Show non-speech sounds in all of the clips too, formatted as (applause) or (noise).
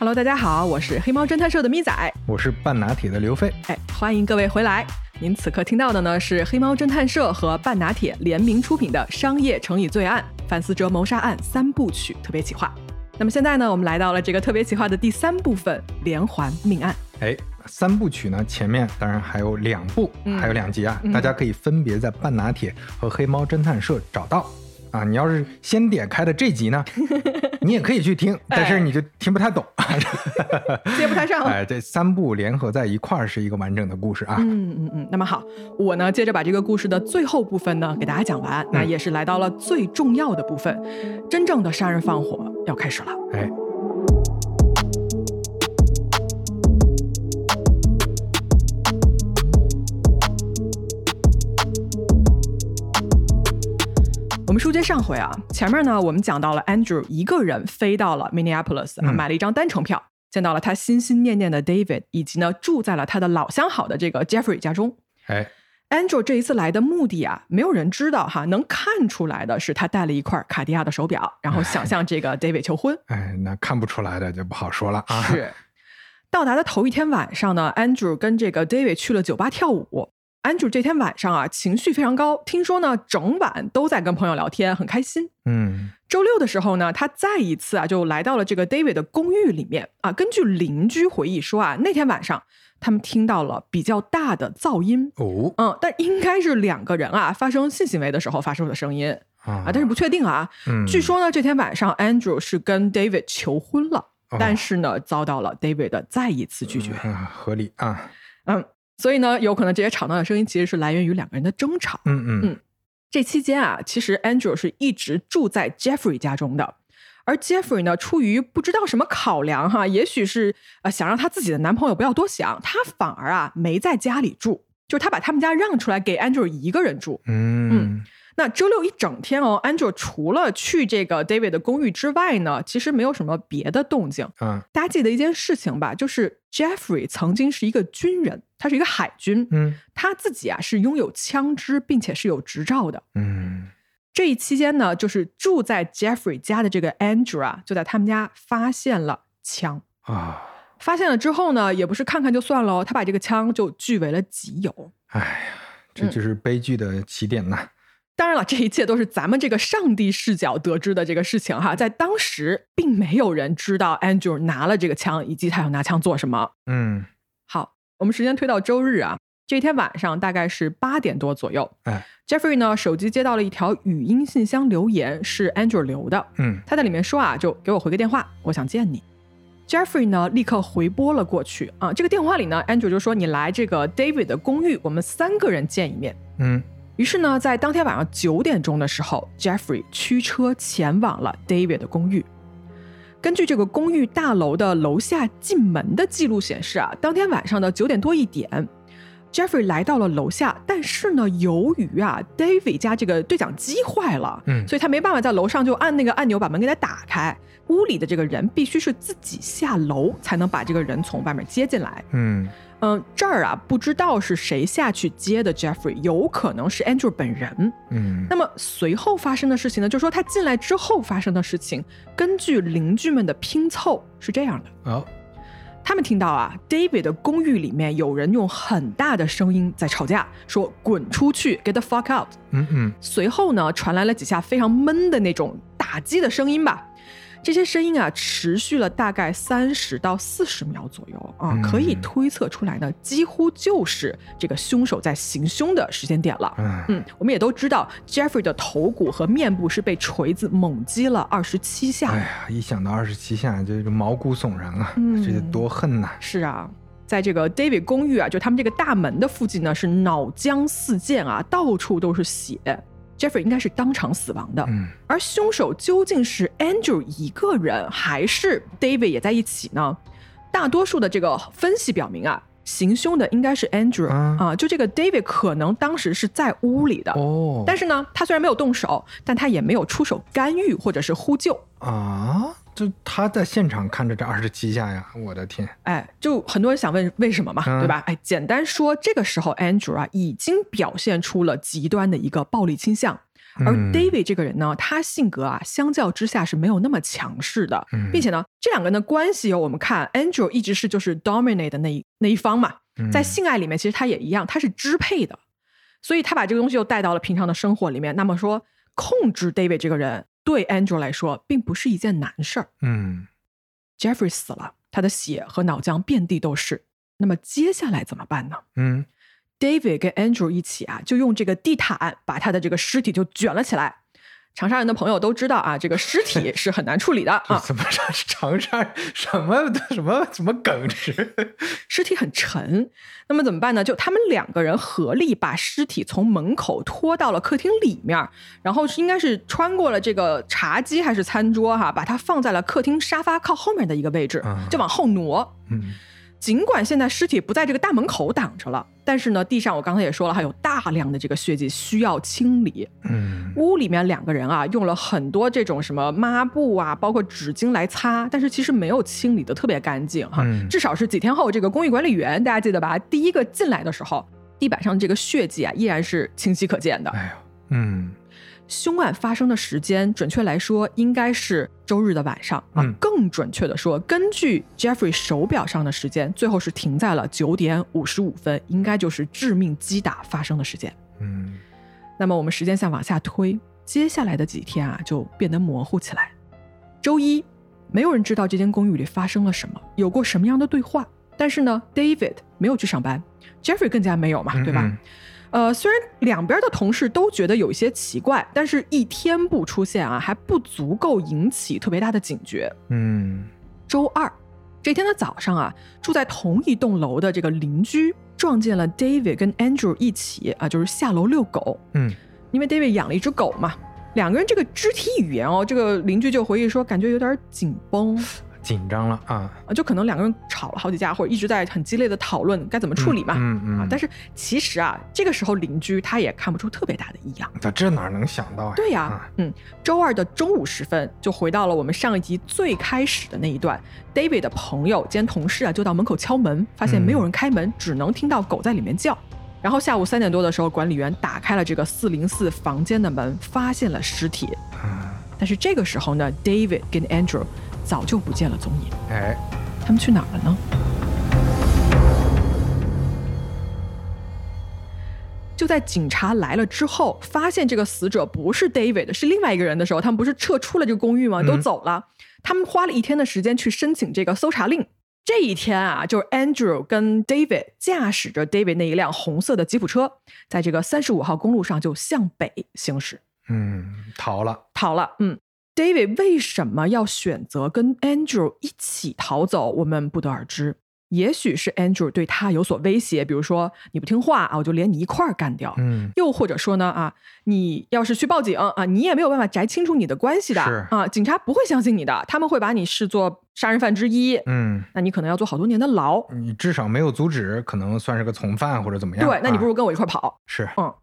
Hello，大家好，我是黑猫侦探社的咪仔，我是半拿铁的刘飞。哎，欢迎各位回来。您此刻听到的呢是黑猫侦探社和半拿铁联名出品的商业成瘾罪案范思哲谋杀案三部曲特别企划。那么现在呢，我们来到了这个特别企划的第三部分——连环命案。哎，三部曲呢，前面当然还有两部，还有两集啊，大家可以分别在半拿铁和黑猫侦探社找到。啊，你要是先点开的这集呢，(laughs) 你也可以去听，但是你就听不太懂，(laughs) 接不太上。哎，这三部联合在一块儿是一个完整的故事啊。嗯嗯嗯。那么好，我呢接着把这个故事的最后部分呢给大家讲完，那也是来到了最重要的部分，真正的杀人放火要开始了。哎。我们书接上回啊，前面呢我们讲到了 Andrew 一个人飞到了 Minneapolis 啊，买了一张单程票，见到了他心心念念的 David，以及呢住在了他的老相好的这个 Jeffrey 家中。哎，Andrew 这一次来的目的啊，没有人知道哈，能看出来的是他带了一块卡地亚的手表，然后想向这个 David 求婚。哎，那看不出来的就不好说了啊。是，到达的头一天晚上呢，Andrew 跟这个 David 去了酒吧跳舞。Andrew 这天晚上啊，情绪非常高。听说呢，整晚都在跟朋友聊天，很开心。嗯，周六的时候呢，他再一次啊，就来到了这个 David 的公寓里面啊。根据邻居回忆说啊，那天晚上他们听到了比较大的噪音。哦，嗯，但应该是两个人啊发生性行为的时候发出的声音啊，但是不确定啊。嗯，据说呢，这天晚上 Andrew 是跟 David 求婚了，但是呢，遭到了 David 的再一次拒绝。合理啊。嗯。所以呢，有可能这些吵闹的声音其实是来源于两个人的争吵。嗯嗯嗯。这期间啊，其实 Andrew 是一直住在 Jeffrey 家中的，而 Jeffrey 呢，出于不知道什么考量哈，也许是呃想让他自己的男朋友不要多想，他反而啊没在家里住，就是他把他们家让出来给 Andrew 一个人住。嗯嗯。那周六一整天哦，Andrew 除了去这个 David 的公寓之外呢，其实没有什么别的动静。嗯，大家记得一件事情吧，就是 Jeffrey 曾经是一个军人，他是一个海军。嗯，他自己啊是拥有枪支，并且是有执照的。嗯，这一期间呢，就是住在 Jeffrey 家的这个 Andrew 啊，就在他们家发现了枪啊。发现了之后呢，也不是看看就算了，他把这个枪就据为了己有。哎呀，这就是悲剧的起点呐。当然了，这一切都是咱们这个上帝视角得知的这个事情哈，在当时并没有人知道 Andrew 拿了这个枪，以及他要拿枪做什么。嗯，好，我们时间推到周日啊，这天晚上大概是八点多左右。哎，Jeffrey 呢手机接到了一条语音信箱留言，是 Andrew 留的。嗯，他在里面说啊，就给我回个电话，我想见你。Jeffrey 呢立刻回拨了过去啊，这个电话里呢，Andrew 就说你来这个 David 的公寓，我们三个人见一面。嗯。于是呢，在当天晚上九点钟的时候，Jeffrey 驱车前往了 David 的公寓。根据这个公寓大楼的楼下进门的记录显示啊，当天晚上的九点多一点，Jeffrey 来到了楼下。但是呢，由于啊，David 家这个对讲机坏了，嗯，所以他没办法在楼上就按那个按钮把门给他打开。屋里的这个人必须是自己下楼才能把这个人从外面接进来。嗯。嗯，这儿啊，不知道是谁下去接的 Jeffrey，有可能是 Andrew 本人。嗯，那么随后发生的事情呢？就是说他进来之后发生的事情，根据邻居们的拼凑是这样的。哦，他们听到啊，David 的公寓里面有人用很大的声音在吵架，说“滚出去，get the fuck out”。嗯嗯。随后呢，传来了几下非常闷的那种打击的声音吧。这些声音啊，持续了大概三十到四十秒左右啊，可以推测出来呢，几乎就是这个凶手在行凶的时间点了。嗯，我们也都知道，Jeffrey 的头骨和面部是被锤子猛击了二十七下。哎呀，一想到二十七下，就毛骨悚然啊！这得多恨呐！是啊，在这个 David 公寓啊，就他们这个大门的附近呢，是脑浆四溅啊，到处都是血。Jeffrey 应该是当场死亡的，而凶手究竟是 Andrew 一个人，还是 David 也在一起呢？大多数的这个分析表明啊，行凶的应该是 Andrew 啊，就这个 David 可能当时是在屋里的哦，但是呢，他虽然没有动手，但他也没有出手干预或者是呼救。啊。就他在现场看着这二十七下呀，我的天！哎，就很多人想问为什么嘛，对吧？哎，简单说，这个时候 Andrew 啊已经表现出了极端的一个暴力倾向，而 David 这个人呢，他性格啊，相较之下是没有那么强势的，并且呢，这两个人的关系，我们看 Andrew 一直是就是 dominate 的那一那一方嘛，在性爱里面，其实他也一样，他是支配的，所以他把这个东西又带到了平常的生活里面。那么说，控制 David 这个人对 Andrew 来说，并不是一件难事儿。嗯，Jeffrey 死了，他的血和脑浆遍地都是。那么接下来怎么办呢？嗯。David 跟 Andrew 一起啊，就用这个地毯把他的这个尸体就卷了起来。长沙人的朋友都知道啊，这个尸体 (laughs) 是很难处理的啊。怎么长长沙 (laughs) 什么什么什么梗是？尸体很沉，那么怎么办呢？就他们两个人合力把尸体从门口拖到了客厅里面，然后是应该是穿过了这个茶几还是餐桌哈，把它放在了客厅沙发靠后面的一个位置，就往后挪。嗯。尽管现在尸体不在这个大门口挡着了，但是呢，地上我刚才也说了，还有大量的这个血迹需要清理。嗯，屋里面两个人啊，用了很多这种什么抹布啊，包括纸巾来擦，但是其实没有清理的特别干净哈。至少是几天后，这个公寓管理员大家记得吧？第一个进来的时候，地板上这个血迹啊，依然是清晰可见的。哎呦，嗯。凶案发生的时间，准确来说应该是周日的晚上啊。更准确的说，根据 Jeffrey 手表上的时间，最后是停在了九点五十五分，应该就是致命击打发生的时间。嗯，那么我们时间线往下推，接下来的几天啊就变得模糊起来。周一，没有人知道这间公寓里发生了什么，有过什么样的对话。但是呢，David 没有去上班，Jeffrey 更加没有嘛，对吧？呃，虽然两边的同事都觉得有一些奇怪，但是一天不出现啊，还不足够引起特别大的警觉。嗯，周二这天的早上啊，住在同一栋楼的这个邻居撞见了 David 跟 Andrew 一起啊，就是下楼遛狗。嗯，因为 David 养了一只狗嘛，两个人这个肢体语言哦，这个邻居就回忆说，感觉有点紧绷。紧张了啊就可能两个人吵了好几架，或者一直在很激烈的讨论该怎么处理嘛。嗯嗯。但是其实啊，这个时候邻居他也看不出特别大的异样。他这哪能想到呀？对呀，嗯。周二的中午时分，就回到了我们上一集最开始的那一段。David 的朋友兼同事啊，就到门口敲门，发现没有人开门，只能听到狗在里面叫。然后下午三点多的时候，管理员打开了这个四零四房间的门，发现了尸体。但是这个时候呢，David 跟 Andrew。早就不见了踪影。哎，他们去哪儿了呢？就在警察来了之后，发现这个死者不是 David，是另外一个人的时候，他们不是撤出了这个公寓吗？都走了。他们花了一天的时间去申请这个搜查令。这一天啊，就是 Andrew 跟 David 驾驶着 David 那一辆红色的吉普车，在这个三十五号公路上就向北行驶。嗯，逃了，逃了。嗯。David 为什么要选择跟 Andrew 一起逃走？我们不得而知。也许是 Andrew 对他有所威胁，比如说你不听话啊，我就连你一块儿干掉。嗯，又或者说呢啊，你要是去报警啊，你也没有办法摘清楚你的关系的啊，警察不会相信你的，他们会把你视作杀人犯之一。嗯，那你可能要坐好多年的牢。你至少没有阻止，可能算是个从犯或者怎么样。对，那你不如跟我一块跑。是，嗯，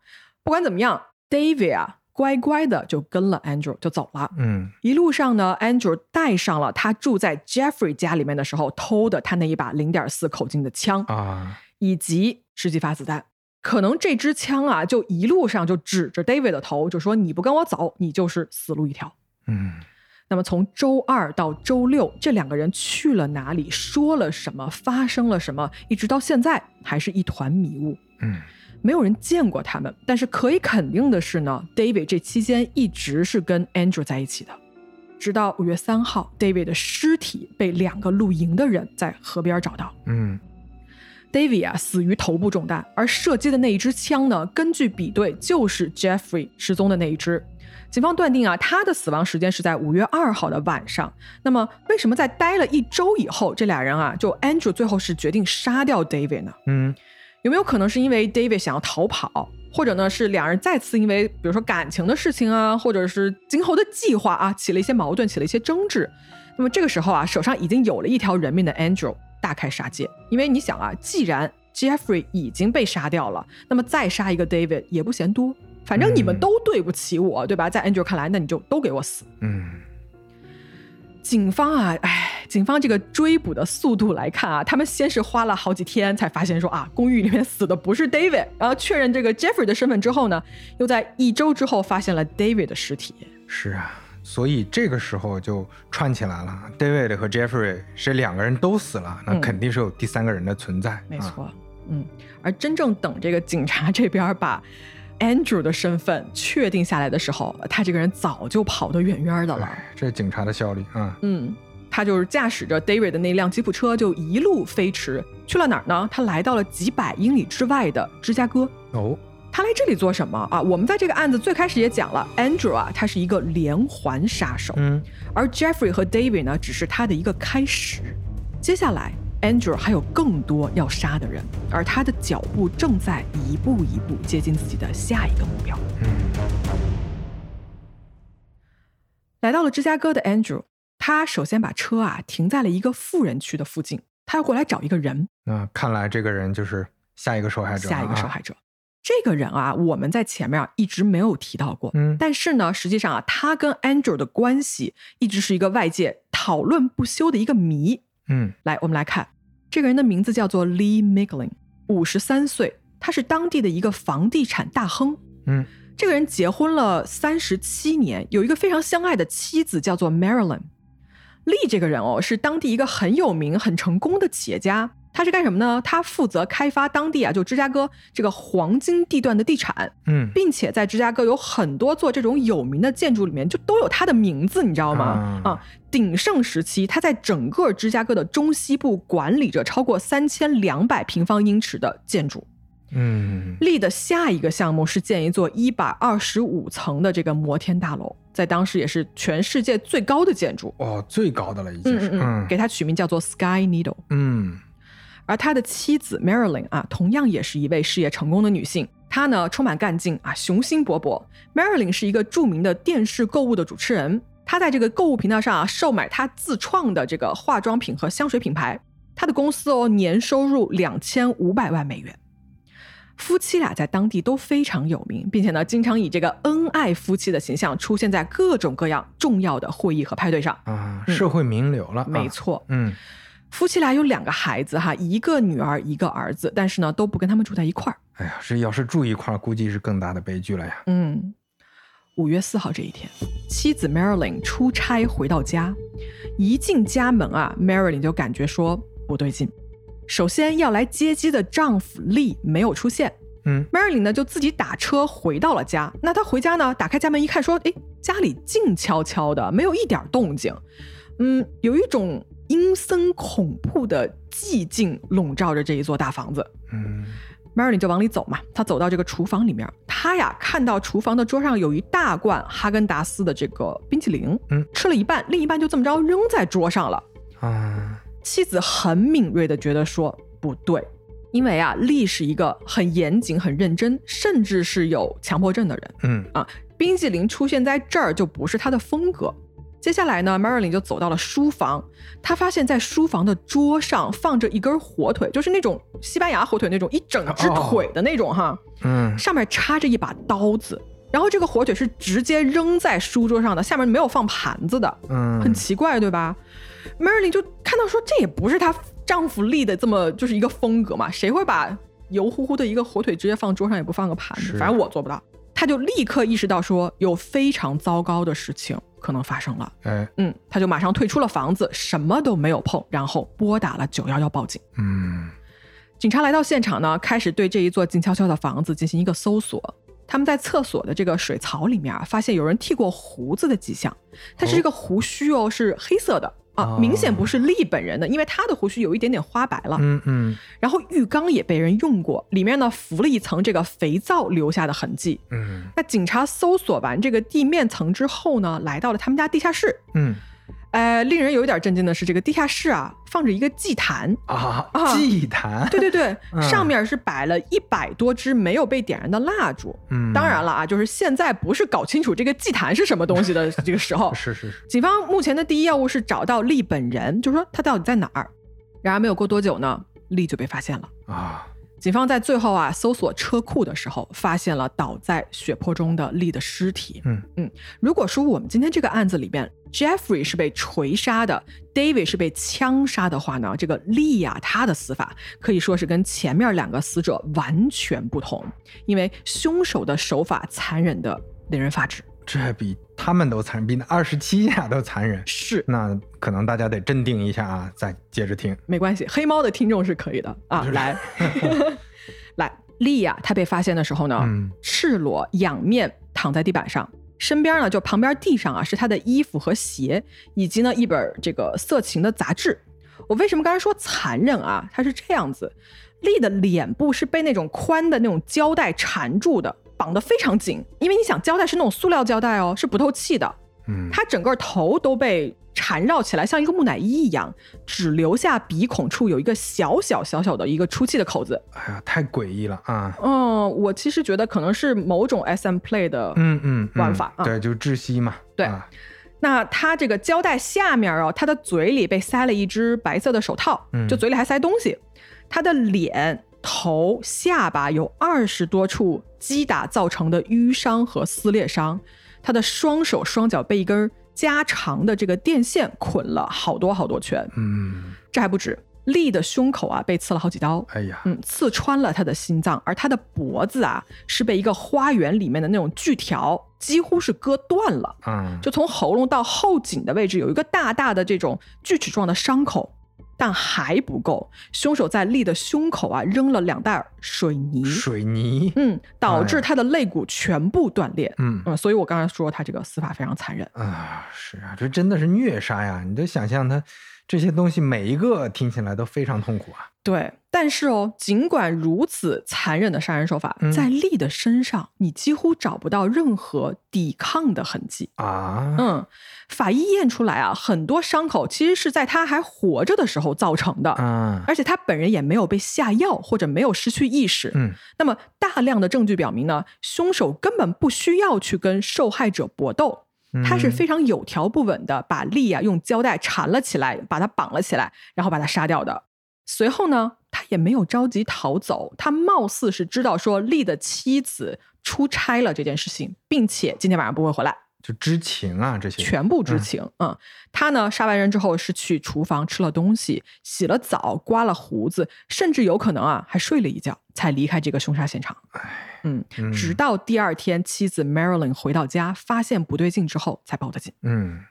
不管怎么样，David 啊。乖乖的就跟了 Andrew 就走了。嗯，一路上呢，Andrew 带上了他住在 Jeffrey 家里面的时候偷的他那一把零点四口径的枪啊，以及十几发子弹。可能这支枪啊，就一路上就指着 David 的头，就说你不跟我走，你就是死路一条。嗯，那么从周二到周六，这两个人去了哪里，说了什么，发生了什么，一直到现在还是一团迷雾。嗯。没有人见过他们，但是可以肯定的是呢，David 这期间一直是跟 Andrew 在一起的。直到五月三号，David 的尸体被两个露营的人在河边找到。嗯，David 啊死于头部中弹，而射击的那一支枪呢，根据比对就是 Jeffrey 失踪的那一支。警方断定啊，他的死亡时间是在五月二号的晚上。那么，为什么在待了一周以后，这俩人啊，就 Andrew 最后是决定杀掉 David 呢？嗯。有没有可能是因为 David 想要逃跑，或者呢是两人再次因为比如说感情的事情啊，或者是今后的计划啊起了一些矛盾，起了一些争执？那么这个时候啊，手上已经有了一条人命的 Andrew 大开杀戒，因为你想啊，既然 Jeffrey 已经被杀掉了，那么再杀一个 David 也不嫌多，反正你们都对不起我，对吧？在 Andrew 看来，那你就都给我死。嗯。警方啊，哎，警方这个追捕的速度来看啊，他们先是花了好几天才发现说啊，公寓里面死的不是 David，然后确认这个 Jeffrey 的身份之后呢，又在一周之后发现了 David 的尸体。是啊，所以这个时候就串起来了，David 和 Jeffrey 是两个人都死了，那肯定是有第三个人的存在。没错，嗯，而真正等这个警察这边把。Andrew 的身份确定下来的时候，他这个人早就跑得远远的了。这警察的效率啊！嗯，他就是驾驶着 David 的那辆吉普车，就一路飞驰去了哪儿呢？他来到了几百英里之外的芝加哥。哦，他来这里做什么啊？我们在这个案子最开始也讲了，Andrew 啊，他是一个连环杀手。嗯，而 Jeffrey 和 David 呢，只是他的一个开始。接下来。Andrew 还有更多要杀的人，而他的脚步正在一步一步接近自己的下一个目标。嗯，来到了芝加哥的 Andrew，他首先把车啊停在了一个富人区的附近，他要过来找一个人。那看来这个人就是下一个受害者。下一个受害者，这个人啊，我们在前面一直没有提到过。嗯，但是呢，实际上啊，他跟 Andrew 的关系一直是一个外界讨论不休的一个谜。嗯，来，我们来看，这个人的名字叫做 Lee Miglin，五十三岁，他是当地的一个房地产大亨。嗯，这个人结婚了三十七年，有一个非常相爱的妻子，叫做 Marilyn。Lee 这个人哦，是当地一个很有名、很成功的企业家。他是干什么呢？他负责开发当地啊，就芝加哥这个黄金地段的地产，嗯，并且在芝加哥有很多座这种有名的建筑里面，就都有他的名字，你知道吗？啊，鼎盛时期，他在整个芝加哥的中西部管理着超过三千两百平方英尺的建筑。嗯，立的下一个项目是建一座一百二十五层的这个摩天大楼，在当时也是全世界最高的建筑哦，最高的了已经是，嗯，给他取名叫做 Sky Needle，嗯。而他的妻子 Marilyn 啊，同样也是一位事业成功的女性。她呢，充满干劲啊，雄心勃勃。Marilyn 是一个著名的电视购物的主持人，她在这个购物频道上啊，售卖她自创的这个化妆品和香水品牌。她的公司哦，年收入两千五百万美元。夫妻俩在当地都非常有名，并且呢，经常以这个恩爱夫妻的形象出现在各种各样重要的会议和派对上啊，社会名流了。没错，嗯。夫妻俩有两个孩子哈，一个女儿，一个儿子，但是呢，都不跟他们住在一块儿。哎呀，这要是住一块儿，估计是更大的悲剧了呀。嗯，五月四号这一天，妻子 Marilyn 出差回到家，一进家门啊，Marilyn 就感觉说不对劲。首先要来接机的丈夫 Lee 没有出现。嗯，Marilyn 呢就自己打车回到了家。那她回家呢，打开家门一看，说：“哎，家里静悄悄的，没有一点动静。”嗯，有一种。阴森恐怖的寂静笼罩着这一座大房子。嗯，Marilyn 就往里走嘛。她走到这个厨房里面，她呀看到厨房的桌上有一大罐哈根达斯的这个冰淇淋。嗯，吃了一半，另一半就这么着扔在桌上了。啊，妻子很敏锐的觉得说不对，因为啊，丽是一个很严谨、很认真，甚至是有强迫症的人。嗯啊，冰激凌出现在这儿就不是他的风格。接下来呢，Marilyn 就走到了书房，她发现，在书房的桌上放着一根火腿，就是那种西班牙火腿那种一整只腿的那种哈，嗯，上面插着一把刀子，然后这个火腿是直接扔在书桌上的，下面没有放盘子的，嗯，很奇怪，对吧？Marilyn 就看到说，这也不是她丈夫立的这么就是一个风格嘛，谁会把油乎乎的一个火腿直接放桌上也不放个盘子？反正我做不到。她就立刻意识到说，有非常糟糕的事情可能发生了。哎，嗯，她就马上退出了房子，什么都没有碰，然后拨打了九幺幺报警。嗯，警察来到现场呢，开始对这一座静悄悄的房子进行一个搜索。他们在厕所的这个水槽里面啊，发现有人剃过胡子的迹象，但是这个胡须哦是黑色的。啊，明显不是利本人的，因为他的胡须有一点点花白了。嗯嗯。然后浴缸也被人用过，里面呢浮了一层这个肥皂留下的痕迹。嗯。那警察搜索完这个地面层之后呢，来到了他们家地下室。嗯。呃，令人有点震惊的是，这个地下室啊，放着一个祭坛啊，祭坛，对对对，上面是摆了一百多支没有被点燃的蜡烛。嗯，当然了啊，就是现在不是搞清楚这个祭坛是什么东西的 (laughs) 这个时候。是是是。警方目前的第一要务是找到利本人，就是说他到底在哪儿。然而没有过多久呢，利就被发现了啊。警方在最后啊搜索车库的时候，发现了倒在血泊中的利的尸体。嗯嗯，如果说我们今天这个案子里边 Jeffrey 是被锤杀的，David 是被枪杀的话呢，这个莉亚她的死法可以说是跟前面两个死者完全不同，因为凶手的手法残忍的令人发指。这比他们都残忍，比那二十七下都残忍。是，那可能大家得镇定一下啊，再接着听。没关系，黑猫的听众是可以的啊。(laughs) 来，(laughs) 来，莉亚她被发现的时候呢，赤裸仰面躺在地板上。身边呢，就旁边地上啊，是他的衣服和鞋，以及呢一本这个色情的杂志。我为什么刚才说残忍啊？他是这样子，丽的脸部是被那种宽的那种胶带缠住的，绑得非常紧。因为你想，胶带是那种塑料胶带哦，是不透气的。嗯，他整个头都被。缠绕起来像一个木乃伊一样，只留下鼻孔处有一个小小小小的一个出气的口子。哎呀，太诡异了啊！嗯，我其实觉得可能是某种 S M play 的嗯嗯玩法啊，对，就是窒息嘛。对，那他这个胶带下面啊，他的嘴里被塞了一只白色的手套，就嘴里还塞东西。他的脸、头、下巴有二十多处击打造成的淤伤和撕裂伤，他的双手双脚被一根。加长的这个电线捆了好多好多圈，嗯，这还不止，丽的胸口啊被刺了好几刀，哎呀，嗯，刺穿了他的心脏，而他的脖子啊是被一个花园里面的那种锯条几乎是割断了，嗯，就从喉咙到后颈的位置有一个大大的这种锯齿状的伤口。但还不够，凶手在利的胸口啊扔了两袋水泥，水泥，嗯，导致他的肋骨全部断裂，嗯嗯，所以我刚才说他这个死法非常残忍啊，是啊，这真的是虐杀呀！你就想象他这些东西每一个听起来都非常痛苦啊。对，但是哦，尽管如此残忍的杀人手法，在丽的身上你几乎找不到任何抵抗的痕迹啊。嗯，法医验出来啊，很多伤口其实是在他还活着的时候造成的。嗯，而且他本人也没有被下药或者没有失去意识。嗯，那么大量的证据表明呢，凶手根本不需要去跟受害者搏斗，他是非常有条不紊的把丽啊用胶带缠了起来，把他绑了起来，然后把他杀掉的。随后呢，他也没有着急逃走，他貌似是知道说丽的妻子出差了这件事情，并且今天晚上不会回来，就知情啊，这些全部知情。嗯，他呢杀完人之后是去厨房吃了东西，洗了澡，刮了胡子，甚至有可能啊还睡了一觉才离开这个凶杀现场。唉，嗯，直到第二天妻子 Marilyn 回到家，发现不对劲之后才报的警。嗯，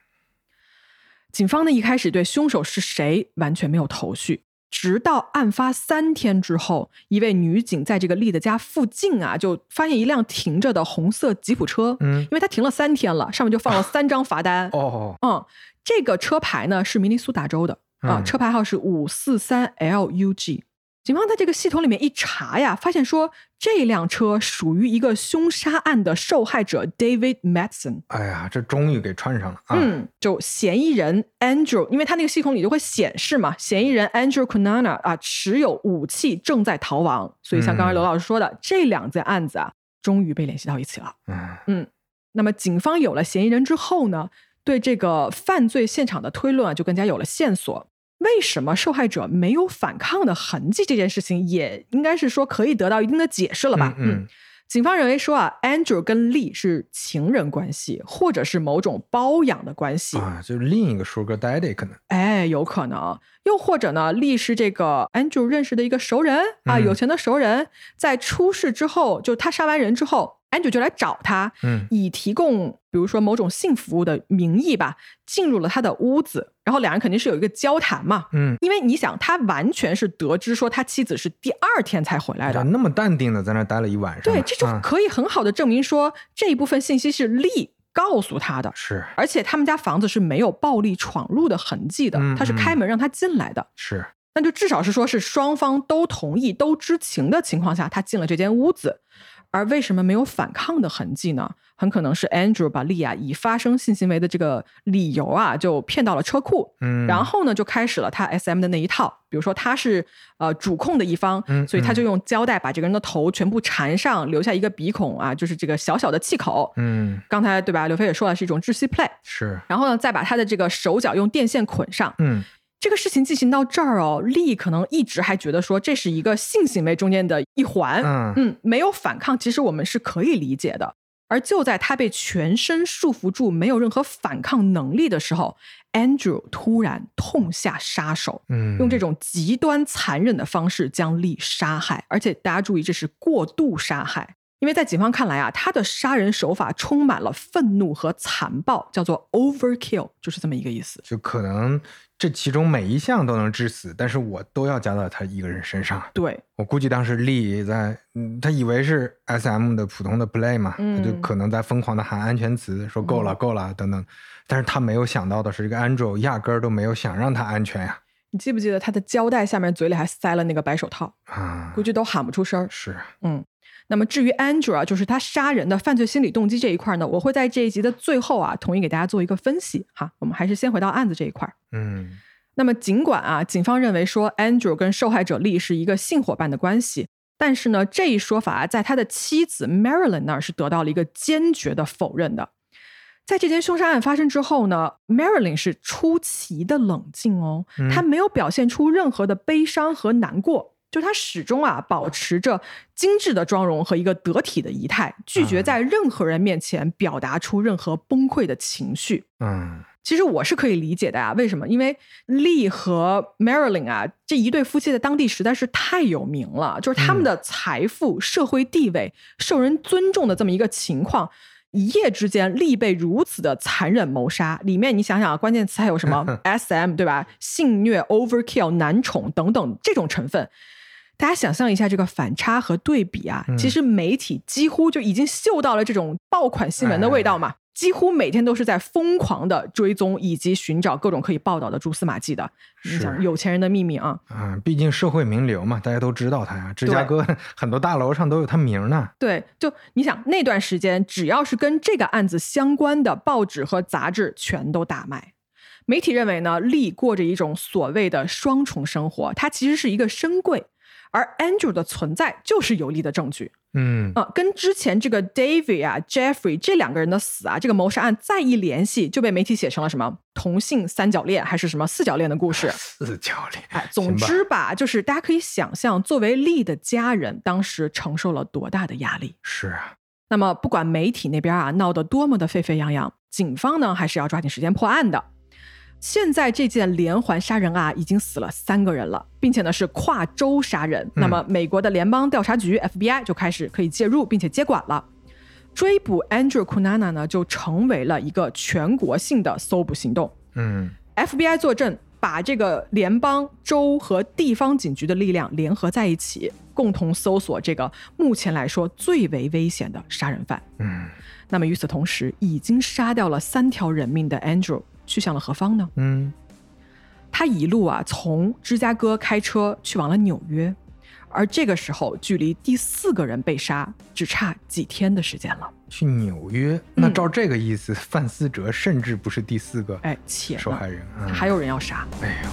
警方呢一开始对凶手是谁完全没有头绪。直到案发三天之后，一位女警在这个丽的家附近啊，就发现一辆停着的红色吉普车。嗯，因为它停了三天了，上面就放了三张罚单。哦，嗯，这个车牌呢是明尼苏达州的啊，车牌号是五四三 LUG。警方在这个系统里面一查呀，发现说这辆车属于一个凶杀案的受害者 David Madsen。哎呀，这终于给串上了啊！嗯，就嫌疑人 Andrew，因为他那个系统里就会显示嘛，嫌疑人 Andrew Canana 啊持有武器正在逃亡，所以像刚才刘老师说的，这两件案子啊，终于被联系到一起了。嗯嗯，那么警方有了嫌疑人之后呢，对这个犯罪现场的推论啊，就更加有了线索。为什么受害者没有反抗的痕迹？这件事情也应该是说可以得到一定的解释了吧？嗯，警方认为说啊，Andrew 跟 Lee 是情人关系，或者是某种包养的关系啊，就是另一个 Sugar Daddy 可能。哎，有可能，又或者呢，Lee 是这个 Andrew 认识的一个熟人啊，有钱的熟人，在出事之后，就他杀完人之后。Andrew 就来找他，嗯，以提供比如说某种性服务的名义吧，进入了他的屋子，然后两人肯定是有一个交谈嘛，嗯，因为你想，他完全是得知说他妻子是第二天才回来的，那么淡定的在那待了一晚上，对，这就。可以很好的证明说这一部分信息是利告诉他的，是，而且他们家房子是没有暴力闯入的痕迹的，他是开门让他进来的，是，那就至少是说是双方都同意、都知情的情况下，他进了这间屋子。而为什么没有反抗的痕迹呢？很可能是 Andrew 把莉亚以发生性行为的这个理由啊，就骗到了车库，嗯，然后呢，就开始了他 SM 的那一套。比如说他是呃主控的一方，嗯，所以他就用胶带把这个人的头全部缠上，留下一个鼻孔啊，就是这个小小的气口，嗯，刚才对吧？刘飞也说了是一种窒息 play，是，然后呢，再把他的这个手脚用电线捆上，嗯。这个事情进行到这儿哦，利可能一直还觉得说这是一个性行为中间的一环，嗯嗯，没有反抗，其实我们是可以理解的。而就在他被全身束缚住、没有任何反抗能力的时候，Andrew 突然痛下杀手，嗯，用这种极端残忍的方式将丽杀害，而且大家注意，这是过度杀害。因为在警方看来啊，他的杀人手法充满了愤怒和残暴，叫做 overkill，就是这么一个意思。就可能这其中每一项都能致死，但是我都要加到他一个人身上。对我估计当时利在，嗯，他以为是 S M 的普通的 play 嘛，他就可能在疯狂的喊安全词，说够了够了等等。但是他没有想到的是，这个 Andrew 压根儿都没有想让他安全呀。你记不记得他的胶带下面嘴里还塞了那个白手套啊？估计都喊不出声儿。是，嗯。那么至于 Andrew 啊，就是他杀人的犯罪心理动机这一块呢，我会在这一集的最后啊，统一给大家做一个分析哈。我们还是先回到案子这一块。嗯，那么尽管啊，警方认为说 Andrew 跟受害者丽是一个性伙伴的关系，但是呢，这一说法在他的妻子 Marilyn 那儿是得到了一个坚决的否认的。在这件凶杀案发生之后呢，Marilyn 是出奇的冷静哦，她没有表现出任何的悲伤和难过。就他始终啊保持着精致的妆容和一个得体的仪态，拒绝在任何人面前表达出任何崩溃的情绪。嗯，其实我是可以理解的呀，为什么？因为 Lee 和 Marilyn 啊这一对夫妻在当地实在是太有名了，就是他们的财富、社会地位、受人尊重的这么一个情况，一夜之间立被如此的残忍谋杀。里面你想想啊，关键词还有什么 (laughs) SM 对吧？性虐、Overkill、男宠等等这种成分。大家想象一下这个反差和对比啊，其实媒体几乎就已经嗅到了这种爆款新闻的味道嘛，几乎每天都是在疯狂的追踪以及寻找各种可以报道的蛛丝马迹的。你想有钱人的秘密啊？啊，毕竟社会名流嘛，大家都知道他呀。芝加哥 (laughs) 很多大楼上都有他名呢。对，就你想那段时间，只要是跟这个案子相关的报纸和杂志全都大卖。媒体认为呢，利过着一种所谓的双重生活，他其实是一个深柜。而 Andrew 的存在就是有力的证据，嗯啊，跟之前这个 David 啊、Jeffrey 这两个人的死啊，这个谋杀案再一联系，就被媒体写成了什么同性三角恋还是什么四角恋的故事？(laughs) 四角恋，哎，(laughs) 总之吧，就是大家可以想象，作为利的家人，当时承受了多大的压力。是啊，那么不管媒体那边啊闹得多么的沸沸扬扬，警方呢还是要抓紧时间破案的。现在这件连环杀人案已经死了三个人了，并且呢是跨州杀人。那么美国的联邦调查局 FBI 就开始可以介入并且接管了，追捕 Andrew Cunanan 呢就成为了一个全国性的搜捕行动。嗯，FBI 坐镇，把这个联邦、州和地方警局的力量联合在一起，共同搜索这个目前来说最为危险的杀人犯。嗯，那么与此同时，已经杀掉了三条人命的 Andrew。去向了何方呢？嗯，他一路啊从芝加哥开车去往了纽约，而这个时候距离第四个人被杀只差几天的时间了。去纽约？那照这个意思，范思哲甚至不是第四个哎，且受害人，还有人要杀。哎呀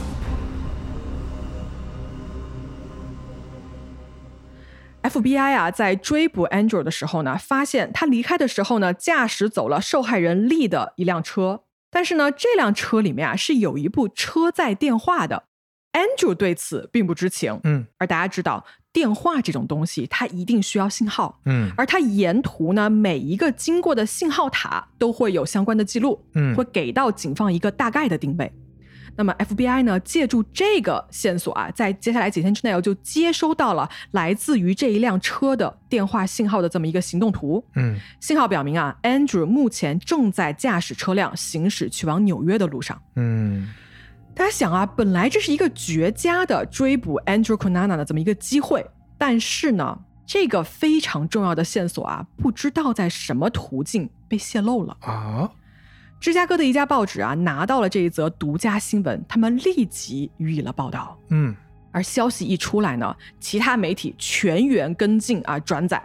！FBI 啊，在追捕 Andrew 的时候呢，发现他离开的时候呢，驾驶走了受害人利的一辆车。但是呢，这辆车里面啊是有一部车载电话的，Andrew 对此并不知情。嗯，而大家知道，电话这种东西，它一定需要信号。嗯，而它沿途呢，每一个经过的信号塔都会有相关的记录。嗯，会给到警方一个大概的定位。那么 FBI 呢，借助这个线索啊，在接下来几天之内，就接收到了来自于这一辆车的电话信号的这么一个行动图。嗯，信号表明啊，Andrew 目前正在驾驶车辆行驶去往纽约的路上。嗯，大家想啊，本来这是一个绝佳的追捕 Andrew Cunanan 的这么一个机会，但是呢，这个非常重要的线索啊，不知道在什么途径被泄露了啊。芝加哥的一家报纸啊，拿到了这一则独家新闻，他们立即予以了报道。嗯，而消息一出来呢，其他媒体全员跟进啊，转载，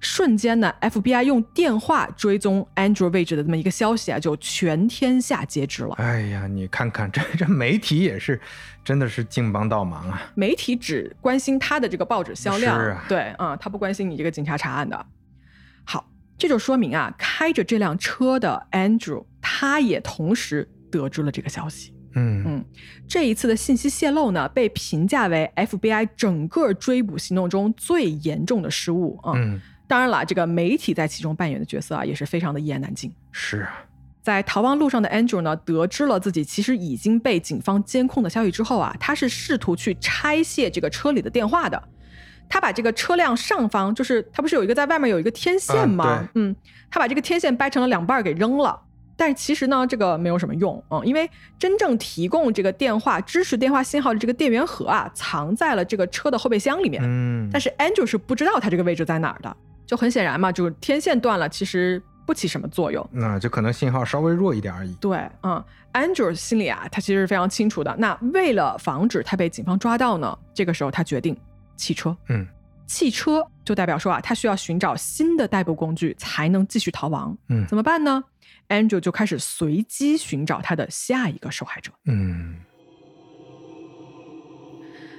瞬间呢，FBI 用电话追踪 Andrew 位置的这么一个消息啊，就全天下皆知了。哎呀，你看看这这媒体也是，真的是劲帮倒忙啊！媒体只关心他的这个报纸销量，啊对啊，他不关心你这个警察查案的。好，这就说明啊，开着这辆车的 Andrew。他也同时得知了这个消息。嗯嗯，这一次的信息泄露呢，被评价为 FBI 整个追捕行动中最严重的失误啊。嗯，当然了，这个媒体在其中扮演的角色啊，也是非常的一言难尽。是啊，在逃亡路上的 Andrew 呢，得知了自己其实已经被警方监控的消息之后啊，他是试图去拆卸这个车里的电话的。他把这个车辆上方，就是他不是有一个在外面有一个天线吗？嗯，他把这个天线掰成了两半给扔了。但是其实呢，这个没有什么用嗯，因为真正提供这个电话支持电话信号的这个电源盒啊，藏在了这个车的后备箱里面。嗯，但是 Andrew 是不知道他这个位置在哪儿的。就很显然嘛，就是天线断了，其实不起什么作用。那就可能信号稍微弱一点而已。对，嗯，Andrew 心里啊，他其实是非常清楚的。那为了防止他被警方抓到呢，这个时候他决定弃车。嗯，弃车就代表说啊，他需要寻找新的代步工具才能继续逃亡。嗯，怎么办呢？Andrew 就开始随机寻找他的下一个受害者。嗯。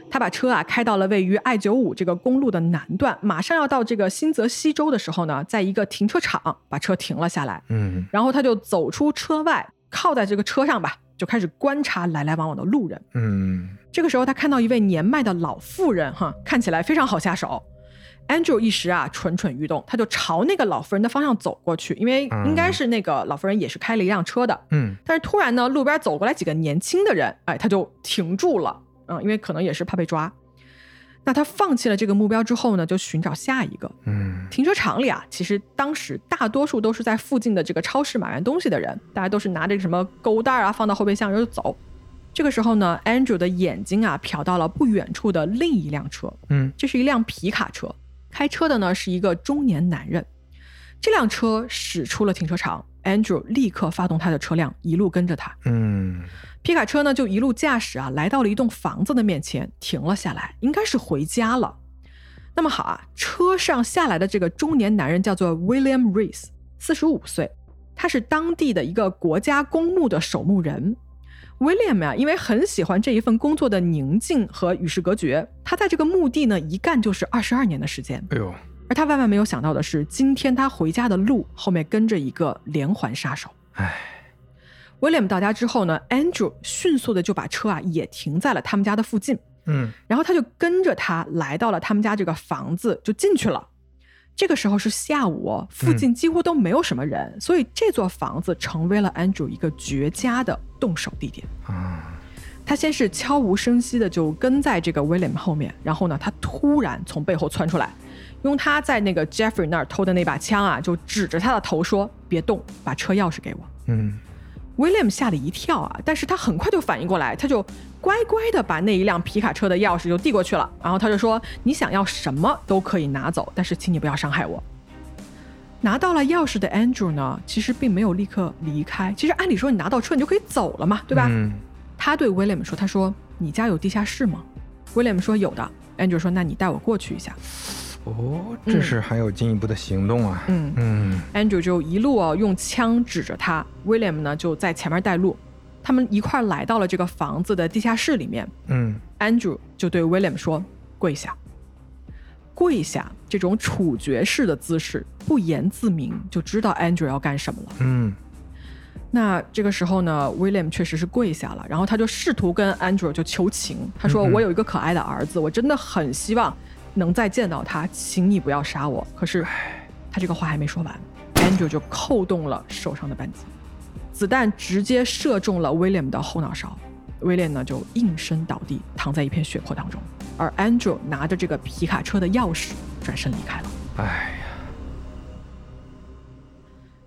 他把车啊开到了位于 I 九五这个公路的南段，马上要到这个新泽西州的时候呢，在一个停车场把车停了下来。嗯，然后他就走出车外，靠在这个车上吧，就开始观察来来往往的路人。嗯，这个时候他看到一位年迈的老妇人，哈，看起来非常好下手。Andrew 一时啊蠢蠢欲动，他就朝那个老妇人的方向走过去，因为应该是那个老妇人也是开了一辆车的。嗯，但是突然呢，路边走过来几个年轻的人，哎，他就停住了。嗯，因为可能也是怕被抓，那他放弃了这个目标之后呢，就寻找下一个。嗯，停车场里啊，其实当时大多数都是在附近的这个超市买完东西的人，大家都是拿着什么购物袋啊，放到后备箱然后就走。这个时候呢，Andrew 的眼睛啊瞟到了不远处的另一辆车。嗯，这是一辆皮卡车，开车的呢是一个中年男人。这辆车驶出了停车场，Andrew 立刻发动他的车辆，一路跟着他。嗯。皮卡车呢，就一路驾驶啊，来到了一栋房子的面前，停了下来，应该是回家了。那么好啊，车上下来的这个中年男人叫做 William Reese，四十五岁，他是当地的一个国家公墓的守墓人。William 啊，因为很喜欢这一份工作的宁静和与世隔绝，他在这个墓地呢一干就是二十二年的时间。哎呦，而他万万没有想到的是，今天他回家的路后面跟着一个连环杀手。哎。William 到家之后呢，Andrew 迅速的就把车啊也停在了他们家的附近，嗯，然后他就跟着他来到了他们家这个房子，就进去了。这个时候是下午，附近几乎都没有什么人，所以这座房子成为了 Andrew 一个绝佳的动手地点啊。他先是悄无声息的就跟在这个 William 后面，然后呢，他突然从背后窜出来，用他在那个 Jeffrey 那儿偷的那把枪啊，就指着他的头说：“别动，把车钥匙给我。”嗯。William 吓了一跳啊，但是他很快就反应过来，他就乖乖的把那一辆皮卡车的钥匙就递过去了，然后他就说：“你想要什么都可以拿走，但是请你不要伤害我。”拿到了钥匙的 Andrew 呢，其实并没有立刻离开。其实按理说你拿到车你就可以走了嘛，对吧？嗯。他对 William 说：“他说你家有地下室吗？”William 说：“有的。”Andrew 说：“那你带我过去一下。”哦，这是还有进一步的行动啊！嗯嗯，Andrew 就一路啊用枪指着他，William 呢就在前面带路，他们一块来到了这个房子的地下室里面。嗯，Andrew 就对 William 说：“跪下，跪下！”这种处决式的姿势，不言自明，就知道 Andrew 要干什么了。嗯，那这个时候呢，William 确实是跪下了，然后他就试图跟 Andrew 就求情，他说：“我有一个可爱的儿子，我真的很希望。”能再见到他，请你不要杀我。可是，他这个话还没说完，Andrew 就扣动了手上的扳机，子弹直接射中了 William 的后脑勺，William 呢就应声倒地，躺在一片血泊当中。而 Andrew 拿着这个皮卡车的钥匙，转身离开了。哎呀，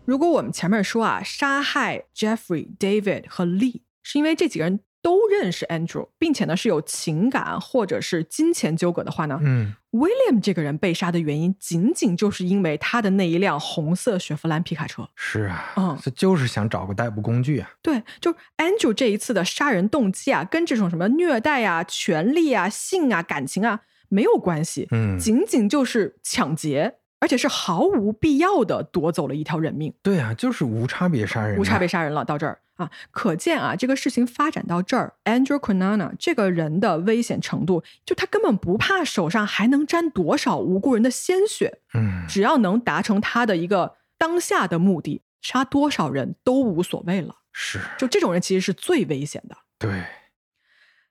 如果我们前面说啊，杀害 Jeffrey、David 和 Lee 是因为这几个人。都认识 Andrew，并且呢是有情感或者是金钱纠葛的话呢，嗯，William 这个人被杀的原因仅仅就是因为他的那一辆红色雪佛兰皮卡车。是啊，嗯，他就是想找个代步工具啊。对，就 Andrew 这一次的杀人动机啊，跟这种什么虐待啊、权力啊、性啊、感情啊没有关系，嗯，仅仅就是抢劫，而且是毫无必要的夺走了一条人命。对啊，就是无差别杀人，无差别杀人了，到这儿。啊，可见啊，这个事情发展到这儿，Andrew Quinana 这个人的危险程度，就他根本不怕手上还能沾多少无辜人的鲜血，嗯，只要能达成他的一个当下的目的，杀多少人都无所谓了。是，就这种人其实是最危险的。对。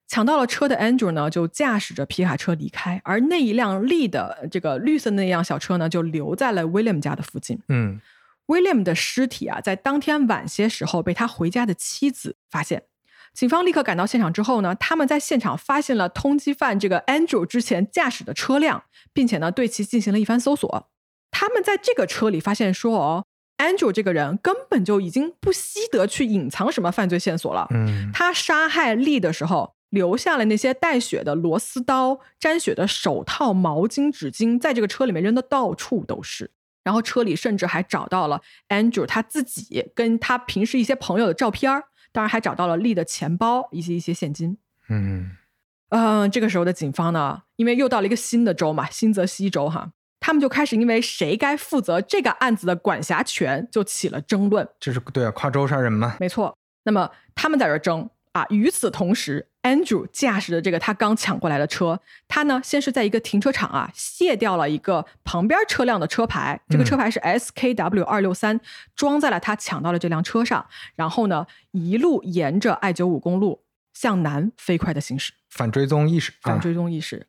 抢到了车的 Andrew 呢，就驾驶着皮卡车离开，而那一辆绿的这个绿色那辆小车呢，就留在了 William 家的附近。嗯，William 的尸体啊，在当天晚些时候被他回家的妻子发现。警方立刻赶到现场之后呢，他们在现场发现了通缉犯这个 Andrew 之前驾驶的车辆，并且呢对其进行了一番搜索。他们在这个车里发现说，哦，Andrew 这个人根本就已经不惜得去隐藏什么犯罪线索了。嗯，他杀害丽的时候留下了那些带血的螺丝刀、沾血的手套、毛巾、纸巾，在这个车里面扔的到处都是。然后车里甚至还找到了 Andrew 他自己跟他平时一些朋友的照片儿。当然还找到了丽的钱包，以及一些现金。嗯嗯，这个时候的警方呢，因为又到了一个新的州嘛，新泽西州哈，他们就开始因为谁该负责这个案子的管辖权，就起了争论。这是对啊，跨州杀人嘛？没错。那么他们在这争。啊！与此同时，Andrew 驾驶的这个他刚抢过来的车，他呢先是在一个停车场啊卸掉了一个旁边车辆的车牌，这个车牌是 SKW 二六三，装在了他抢到的这辆车上，然后呢一路沿着 I 九五公路向南飞快的行驶，反追踪意识，反追踪意识。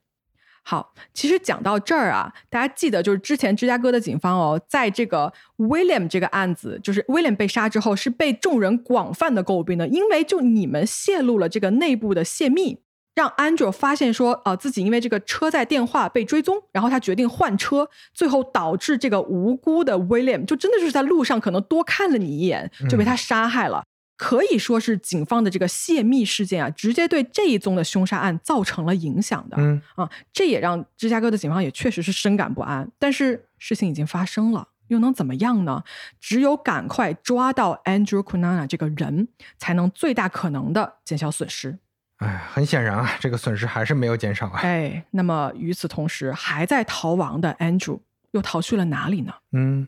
好，其实讲到这儿啊，大家记得就是之前芝加哥的警方哦，在这个 William 这个案子，就是 William 被杀之后，是被众人广泛的诟病的，因为就你们泄露了这个内部的泄密，让 Andrew 发现说，呃，自己因为这个车载电话被追踪，然后他决定换车，最后导致这个无辜的 William 就真的就是在路上可能多看了你一眼，就被他杀害了。可以说是警方的这个泄密事件啊，直接对这一宗的凶杀案造成了影响的。嗯啊，这也让芝加哥的警方也确实是深感不安。但是事情已经发生了，又能怎么样呢？只有赶快抓到 Andrew Cunanan 这个人，才能最大可能的减小损失。哎，很显然啊，这个损失还是没有减少啊。哎，那么与此同时，还在逃亡的 Andrew 又逃去了哪里呢？嗯，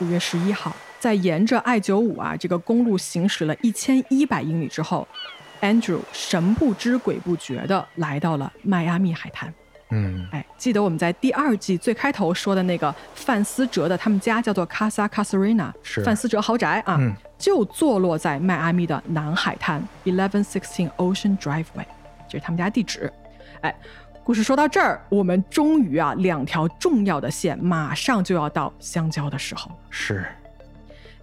五月十一号。在沿着 I 九五啊这个公路行驶了一千一百英里之后，Andrew 神不知鬼不觉的来到了迈阿密海滩。嗯，哎，记得我们在第二季最开头说的那个范思哲的他们家叫做 Casa Casarina，是范思哲豪宅啊，就坐落在迈阿密的南海滩 Eleven Sixteen Ocean Driveway，这是他们家地址。哎，故事说到这儿，我们终于啊两条重要的线马上就要到相交的时候。是。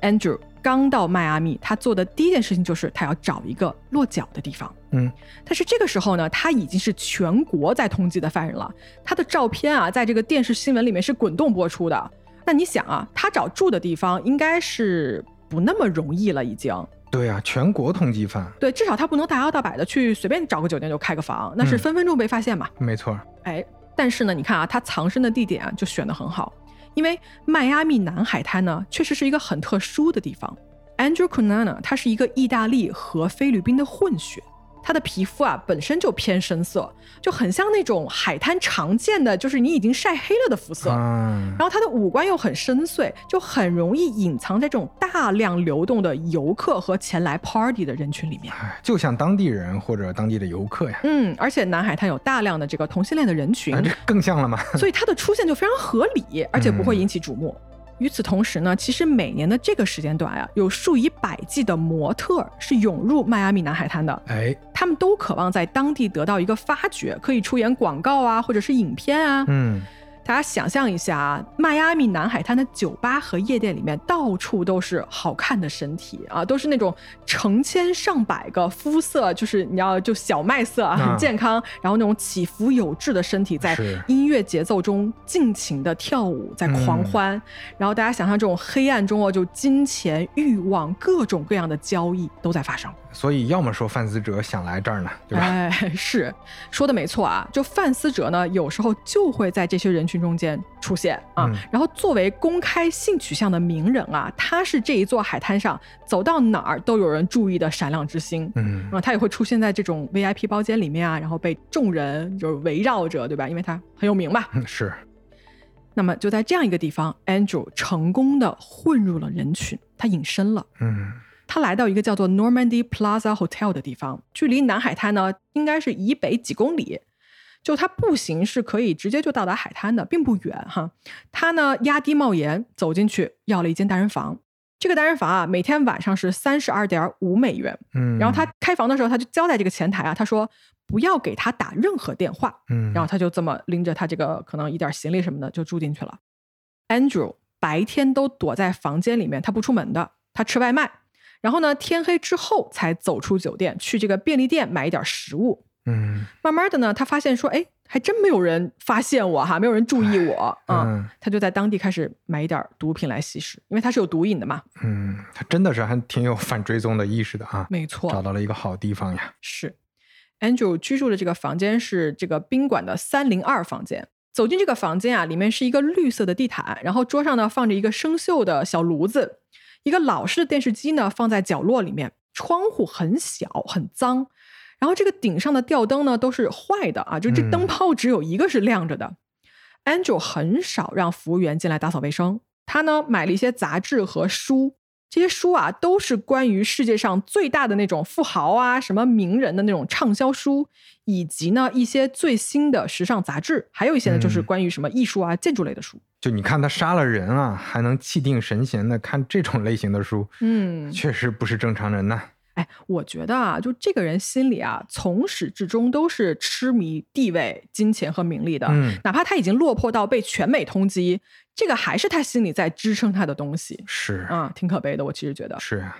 Andrew 刚到迈阿密，他做的第一件事情就是他要找一个落脚的地方。嗯，但是这个时候呢，他已经是全国在通缉的犯人了。他的照片啊，在这个电视新闻里面是滚动播出的。那你想啊，他找住的地方应该是不那么容易了，已经。对啊，全国通缉犯。对，至少他不能大摇大摆的去随便找个酒店就开个房，那是分分钟被发现嘛。没错。哎，但是呢，你看啊，他藏身的地点啊，就选的很好。因为迈阿密南海滩呢，确实是一个很特殊的地方。Andrew Cunanan 他是一个意大利和菲律宾的混血。他的皮肤啊本身就偏深色，就很像那种海滩常见的，就是你已经晒黑了的肤色。然后他的五官又很深邃，就很容易隐藏在这种大量流动的游客和前来 party 的人群里面。就像当地人或者当地的游客呀。嗯，而且南海滩有大量的这个同性恋的人群，这更像了嘛？(laughs) 所以他的出现就非常合理，而且不会引起瞩目。与此同时呢，其实每年的这个时间段啊，有数以百计的模特是涌入迈阿密南海滩的。哎，他们都渴望在当地得到一个发掘，可以出演广告啊，或者是影片啊。嗯。大家想象一下啊，迈阿密南海滩的酒吧和夜店里面，到处都是好看的身体啊，都是那种成千上百个肤色，就是你要就小麦色啊，很健康，然后那种起伏有致的身体，在音乐节奏中尽情的跳舞，在狂欢。然后大家想象这种黑暗中哦，就金钱、欲望、各种各样的交易都在发生。所以，要么说范思哲想来这儿呢，对吧？哎，是说的没错啊。就范思哲呢，有时候就会在这些人群中间出现啊。然后，作为公开性取向的名人啊，他是这一座海滩上走到哪儿都有人注意的闪亮之星。嗯啊，他也会出现在这种 VIP 包间里面啊，然后被众人就是围绕着，对吧？因为他很有名嘛。是。那么，就在这样一个地方，Andrew 成功的混入了人群，他隐身了。嗯。他来到一个叫做 Normandy Plaza Hotel 的地方，距离南海滩呢应该是以北几公里，就他步行是可以直接就到达海滩的，并不远哈。他呢压低帽檐走进去，要了一间单人房。这个单人房啊，每天晚上是三十二点五美元。嗯，然后他开房的时候，他就交代这个前台啊，他说不要给他打任何电话。嗯，然后他就这么拎着他这个可能一点行李什么的就住进去了。Andrew 白天都躲在房间里面，他不出门的，他吃外卖。然后呢，天黑之后才走出酒店，去这个便利店买一点食物。嗯，慢慢的呢，他发现说，哎，还真没有人发现我哈，没有人注意我 (laughs) 嗯。他就在当地开始买一点毒品来吸食，因为他是有毒瘾的嘛。嗯，他真的是还挺有反追踪的意识的啊。没错，找到了一个好地方呀。是，Andrew 居住的这个房间是这个宾馆的三零二房间。走进这个房间啊，里面是一个绿色的地毯，然后桌上呢放着一个生锈的小炉子。一个老式的电视机呢，放在角落里面，窗户很小很脏，然后这个顶上的吊灯呢都是坏的啊，就这灯泡只有一个是亮着的。Angel 很少让服务员进来打扫卫生，他呢买了一些杂志和书。这些书啊，都是关于世界上最大的那种富豪啊、什么名人的那种畅销书，以及呢一些最新的时尚杂志，还有一些呢就是关于什么艺术啊、建筑类的书。就你看他杀了人啊，还能气定神闲的看这种类型的书，嗯，确实不是正常人呐。哎，我觉得啊，就这个人心里啊，从始至终都是痴迷地位、金钱和名利的。嗯，哪怕他已经落魄到被全美通缉，这个还是他心里在支撑他的东西。是啊，挺可悲的。我其实觉得是啊。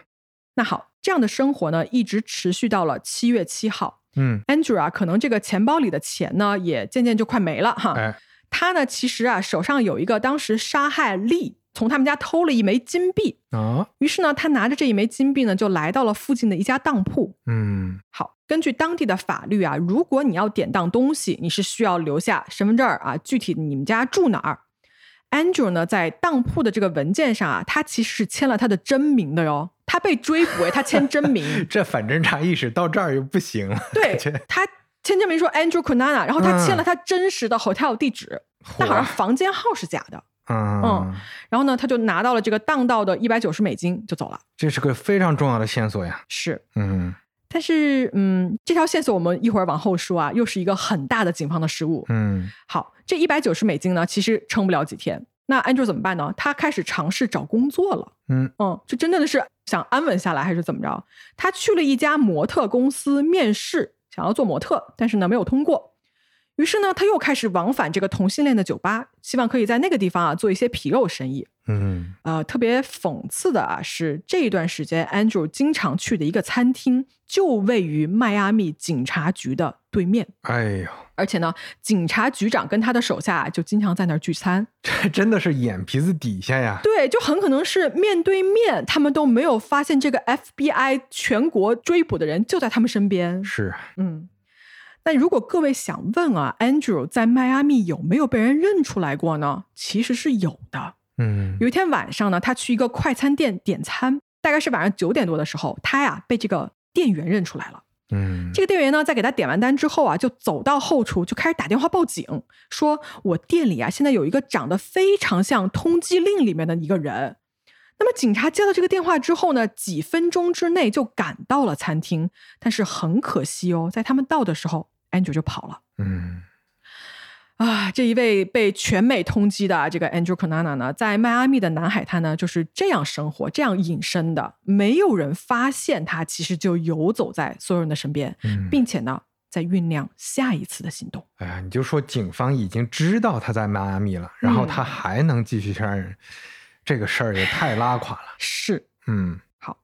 那好，这样的生活呢，一直持续到了七月七号。嗯，Andrew 啊，可能这个钱包里的钱呢，也渐渐就快没了哈。哎，他呢，其实啊，手上有一个当时杀害利。从他们家偷了一枚金币啊，于是呢，他拿着这一枚金币呢，就来到了附近的一家当铺。嗯，好，根据当地的法律啊，如果你要典当东西，你是需要留下身份证啊，具体你们家住哪儿。Andrew 呢，在当铺的这个文件上啊，他其实是签了他的真名的哟。他被追捕，他签真名，(laughs) 这反侦查意识到这儿又不行了。对，他签证名说 Andrew Cunana，然后他签了他真实的 hotel 地址，但好像房间号是假的。嗯，然后呢，他就拿到了这个当道的一百九十美金，就走了。这是个非常重要的线索呀。是，嗯，但是，嗯，这条线索我们一会儿往后说啊，又是一个很大的警方的失误。嗯，好，这一百九十美金呢，其实撑不了几天。那 Andrew 怎么办呢？他开始尝试找工作了。嗯嗯，就真正的是想安稳下来，还是怎么着？他去了一家模特公司面试，想要做模特，但是呢，没有通过。于是呢，他又开始往返这个同性恋的酒吧，希望可以在那个地方啊做一些皮肉生意。嗯，呃，特别讽刺的啊是，这一段时间，Andrew 经常去的一个餐厅就位于迈阿密警察局的对面。哎呦，而且呢，警察局长跟他的手下就经常在那儿聚餐。(laughs) 这真的是眼皮子底下呀！对，就很可能是面对面，他们都没有发现这个 FBI 全国追捕的人就在他们身边。是，嗯。那如果各位想问啊，Andrew 在迈阿密有没有被人认出来过呢？其实是有的。嗯，有一天晚上呢，他去一个快餐店点餐，大概是晚上九点多的时候，他呀被这个店员认出来了。嗯，这个店员呢，在给他点完单之后啊，就走到后厨，就开始打电话报警，说我店里啊现在有一个长得非常像通缉令里面的一个人。那么警察接到这个电话之后呢，几分钟之内就赶到了餐厅，但是很可惜哦，在他们到的时候。Andrew 就跑了。嗯，啊，这一位被全美通缉的这个 Andrew Conana 呢，在迈阿密的南海滩呢，就是这样生活、这样隐身的，没有人发现他，其实就游走在所有人的身边，并且呢，在酝酿下一次的行动。哎呀，你就说警方已经知道他在迈阿密了，然后他还能继续杀人，这个事儿也太拉垮了。(laughs) 是，嗯。好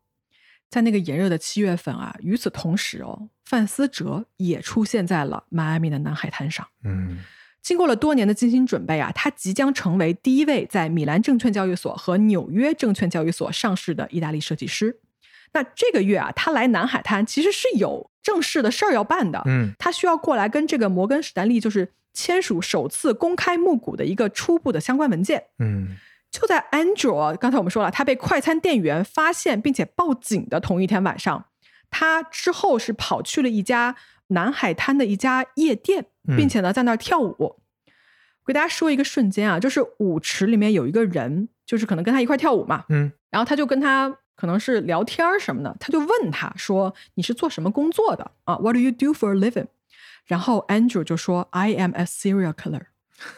在那个炎热的七月份啊，与此同时哦，范思哲也出现在了迈阿密的南海滩上。嗯，经过了多年的精心准备啊，他即将成为第一位在米兰证券交易所和纽约证券交易所上市的意大利设计师。那这个月啊，他来南海滩其实是有正式的事儿要办的。嗯，他需要过来跟这个摩根史丹利就是签署首次公开募股的一个初步的相关文件。嗯。就在 Andrew 刚才我们说了，他被快餐店员发现并且报警的同一天晚上，他之后是跑去了一家南海滩的一家夜店，并且呢在那儿跳舞。我给大家说一个瞬间啊，就是舞池里面有一个人，就是可能跟他一块跳舞嘛，嗯，然后他就跟他可能是聊天什么的，他就问他说：“你是做什么工作的啊？”What do you do for a living？然后 Andrew 就说：“I am a serial killer。”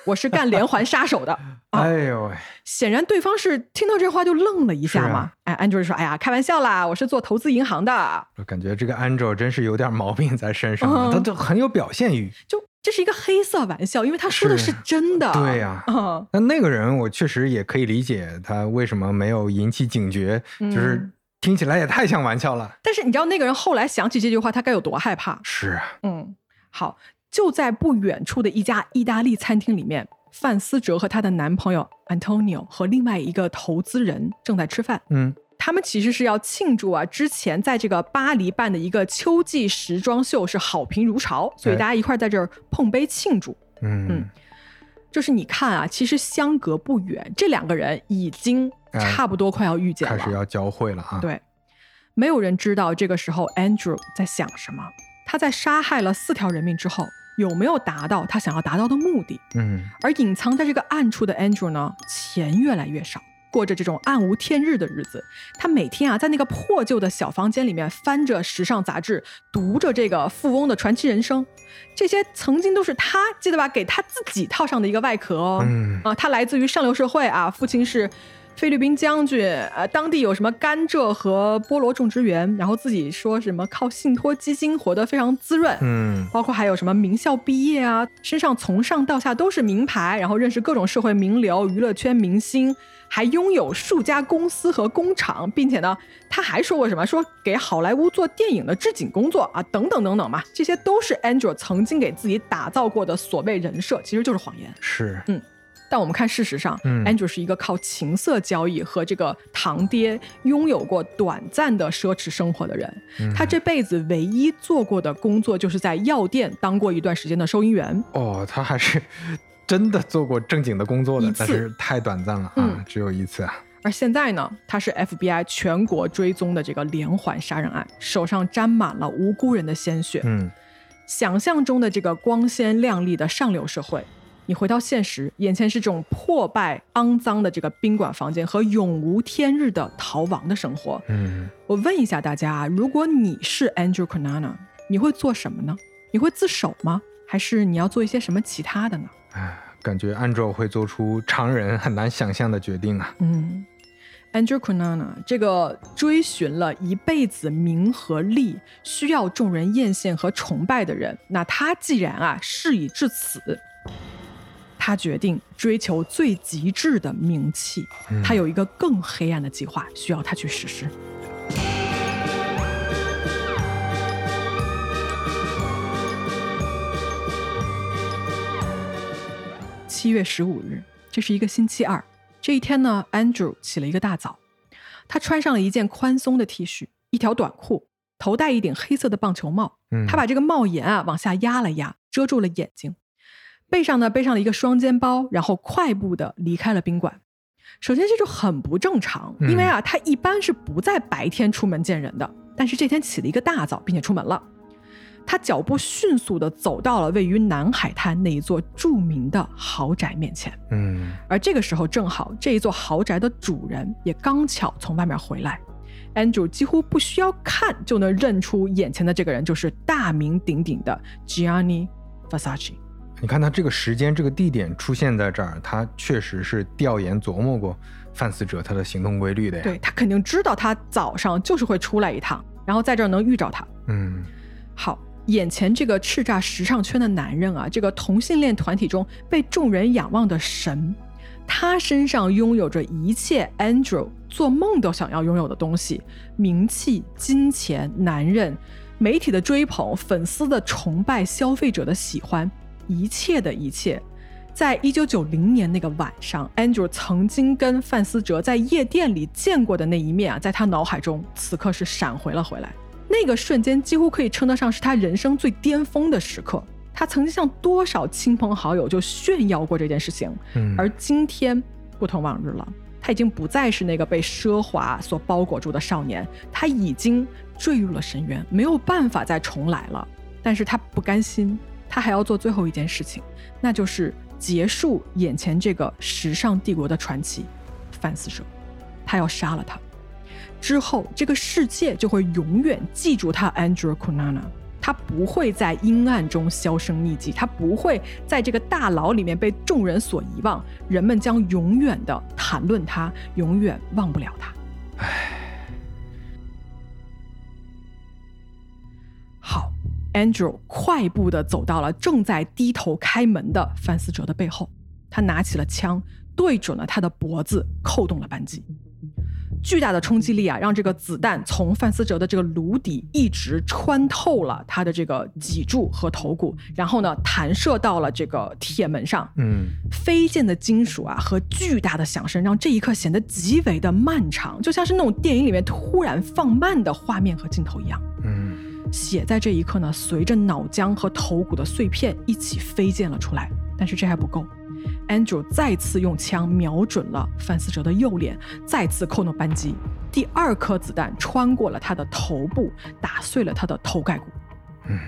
我是干连环杀手的。(laughs) 哎呦喂！显然对方是听到这话就愣了一下嘛。哎，Andrew 说：“哎呀，开玩笑啦，我是做投资银行的。”我感觉这个 Andrew 真是有点毛病在身上，他就很有表现欲。就这是一个黑色玩笑，因为他说的是真的。对呀。那那个人我确实也可以理解他为什么没有引起警觉，就是听起来也太像玩笑了。但是你知道那个人后来想起这句话，他该有多害怕？是啊。嗯，好。就在不远处的一家意大利餐厅里面，范思哲和她的男朋友 Antonio 和另外一个投资人正在吃饭。嗯，他们其实是要庆祝啊，之前在这个巴黎办的一个秋季时装秀是好评如潮，所以大家一块在这儿碰杯庆祝。嗯，就是你看啊，其实相隔不远，这两个人已经差不多快要遇见了，开始要交汇了啊。对，没有人知道这个时候 Andrew 在想什么。他在杀害了四条人命之后。有没有达到他想要达到的目的？嗯，而隐藏在这个暗处的 Andrew 呢，钱越来越少，过着这种暗无天日的日子。他每天啊，在那个破旧的小房间里面翻着时尚杂志，读着这个富翁的传奇人生。这些曾经都是他记得吧，给他自己套上的一个外壳哦。嗯啊，他来自于上流社会啊，父亲是。菲律宾将军，呃，当地有什么甘蔗和菠萝种植园，然后自己说什么靠信托基金活得非常滋润，嗯，包括还有什么名校毕业啊，身上从上到下都是名牌，然后认识各种社会名流、娱乐圈明星，还拥有数家公司和工厂，并且呢，他还说过什么，说给好莱坞做电影的置景工作啊，等等等等嘛，这些都是 Andrew 曾经给自己打造过的所谓人设，其实就是谎言，是，嗯。但我们看，事实上，Andrew 是一个靠情色交易和这个堂爹拥有过短暂的奢侈生活的人。他这辈子唯一做过的工作，就是在药店当过一段时间的收银员。哦，他还是 (laughs) 真的做过正经的工作的，但是太短暂了啊，只有一次啊。而现在呢，他是 FBI 全国追踪的这个连环杀人案，手上沾满了无辜人的鲜血。嗯，想象中的这个光鲜亮丽的上流社会。你回到现实，眼前是这种破败、肮脏的这个宾馆房间和永无天日的逃亡的生活。嗯，我问一下大家啊，如果你是 Andrew Conana，你会做什么呢？你会自首吗？还是你要做一些什么其他的呢？哎，感觉 Andrew 会做出常人很难想象的决定啊。嗯，Andrew Conana 这个追寻了一辈子名和利，需要众人艳羡和崇拜的人，那他既然啊事已至此。他决定追求最极致的名气，他有一个更黑暗的计划，需要他去实施。七月十五日，这是一个星期二。这一天呢，Andrew 起了一个大早，他穿上了一件宽松的 T 恤，一条短裤，头戴一顶黑色的棒球帽。他把这个帽檐啊往下压了压，遮住了眼睛。背上呢背上了一个双肩包，然后快步的离开了宾馆。首先这就很不正常，因为啊他一般是不在白天出门见人的，但是这天起了一个大早，并且出门了。他脚步迅速的走到了位于南海滩那一座著名的豪宅面前。嗯，而这个时候正好这一座豪宅的主人也刚巧从外面回来。Andrew 几乎不需要看就能认出眼前的这个人就是大名鼎鼎的 Gianni Versace。你看他这个时间、这个地点出现在这儿，他确实是调研琢磨过范思哲他的行动规律的呀。对他肯定知道他早上就是会出来一趟，然后在这儿能遇着他。嗯，好，眼前这个叱咤时尚圈的男人啊，这个同性恋团体中被众人仰望的神，他身上拥有着一切 Andrew 做梦都想要拥有的东西：名气、金钱、男人、媒体的追捧、粉丝的崇拜、消费者的喜欢。一切的一切，在一九九零年那个晚上，Andrew 曾经跟范思哲在夜店里见过的那一面啊，在他脑海中此刻是闪回了回来。那个瞬间几乎可以称得上是他人生最巅峰的时刻。他曾经向多少亲朋好友就炫耀过这件事情，而今天不同往日了，他已经不再是那个被奢华所包裹住的少年，他已经坠入了深渊，没有办法再重来了。但是他不甘心。他还要做最后一件事情，那就是结束眼前这个时尚帝国的传奇，范思哲。他要杀了他，之后这个世界就会永远记住他 Andrew Conana。他不会在阴暗中销声匿迹，他不会在这个大牢里面被众人所遗忘，人们将永远的谈论他，永远忘不了他。唉。好，Andrew 快步地走到了正在低头开门的范思哲的背后，他拿起了枪，对准了他的脖子，扣动了扳机。巨大的冲击力啊，让这个子弹从范思哲的这个颅底一直穿透了他的这个脊柱和头骨，然后呢，弹射到了这个铁门上。嗯，飞溅的金属啊和巨大的响声，让这一刻显得极为的漫长，就像是那种电影里面突然放慢的画面和镜头一样。嗯，血在这一刻呢，随着脑浆和头骨的碎片一起飞溅了出来。但是这还不够。Andrew 再次用枪瞄准了范思哲的右脸，再次扣动扳机。第二颗子弹穿过了他的头部，打碎了他的头盖骨。嗯，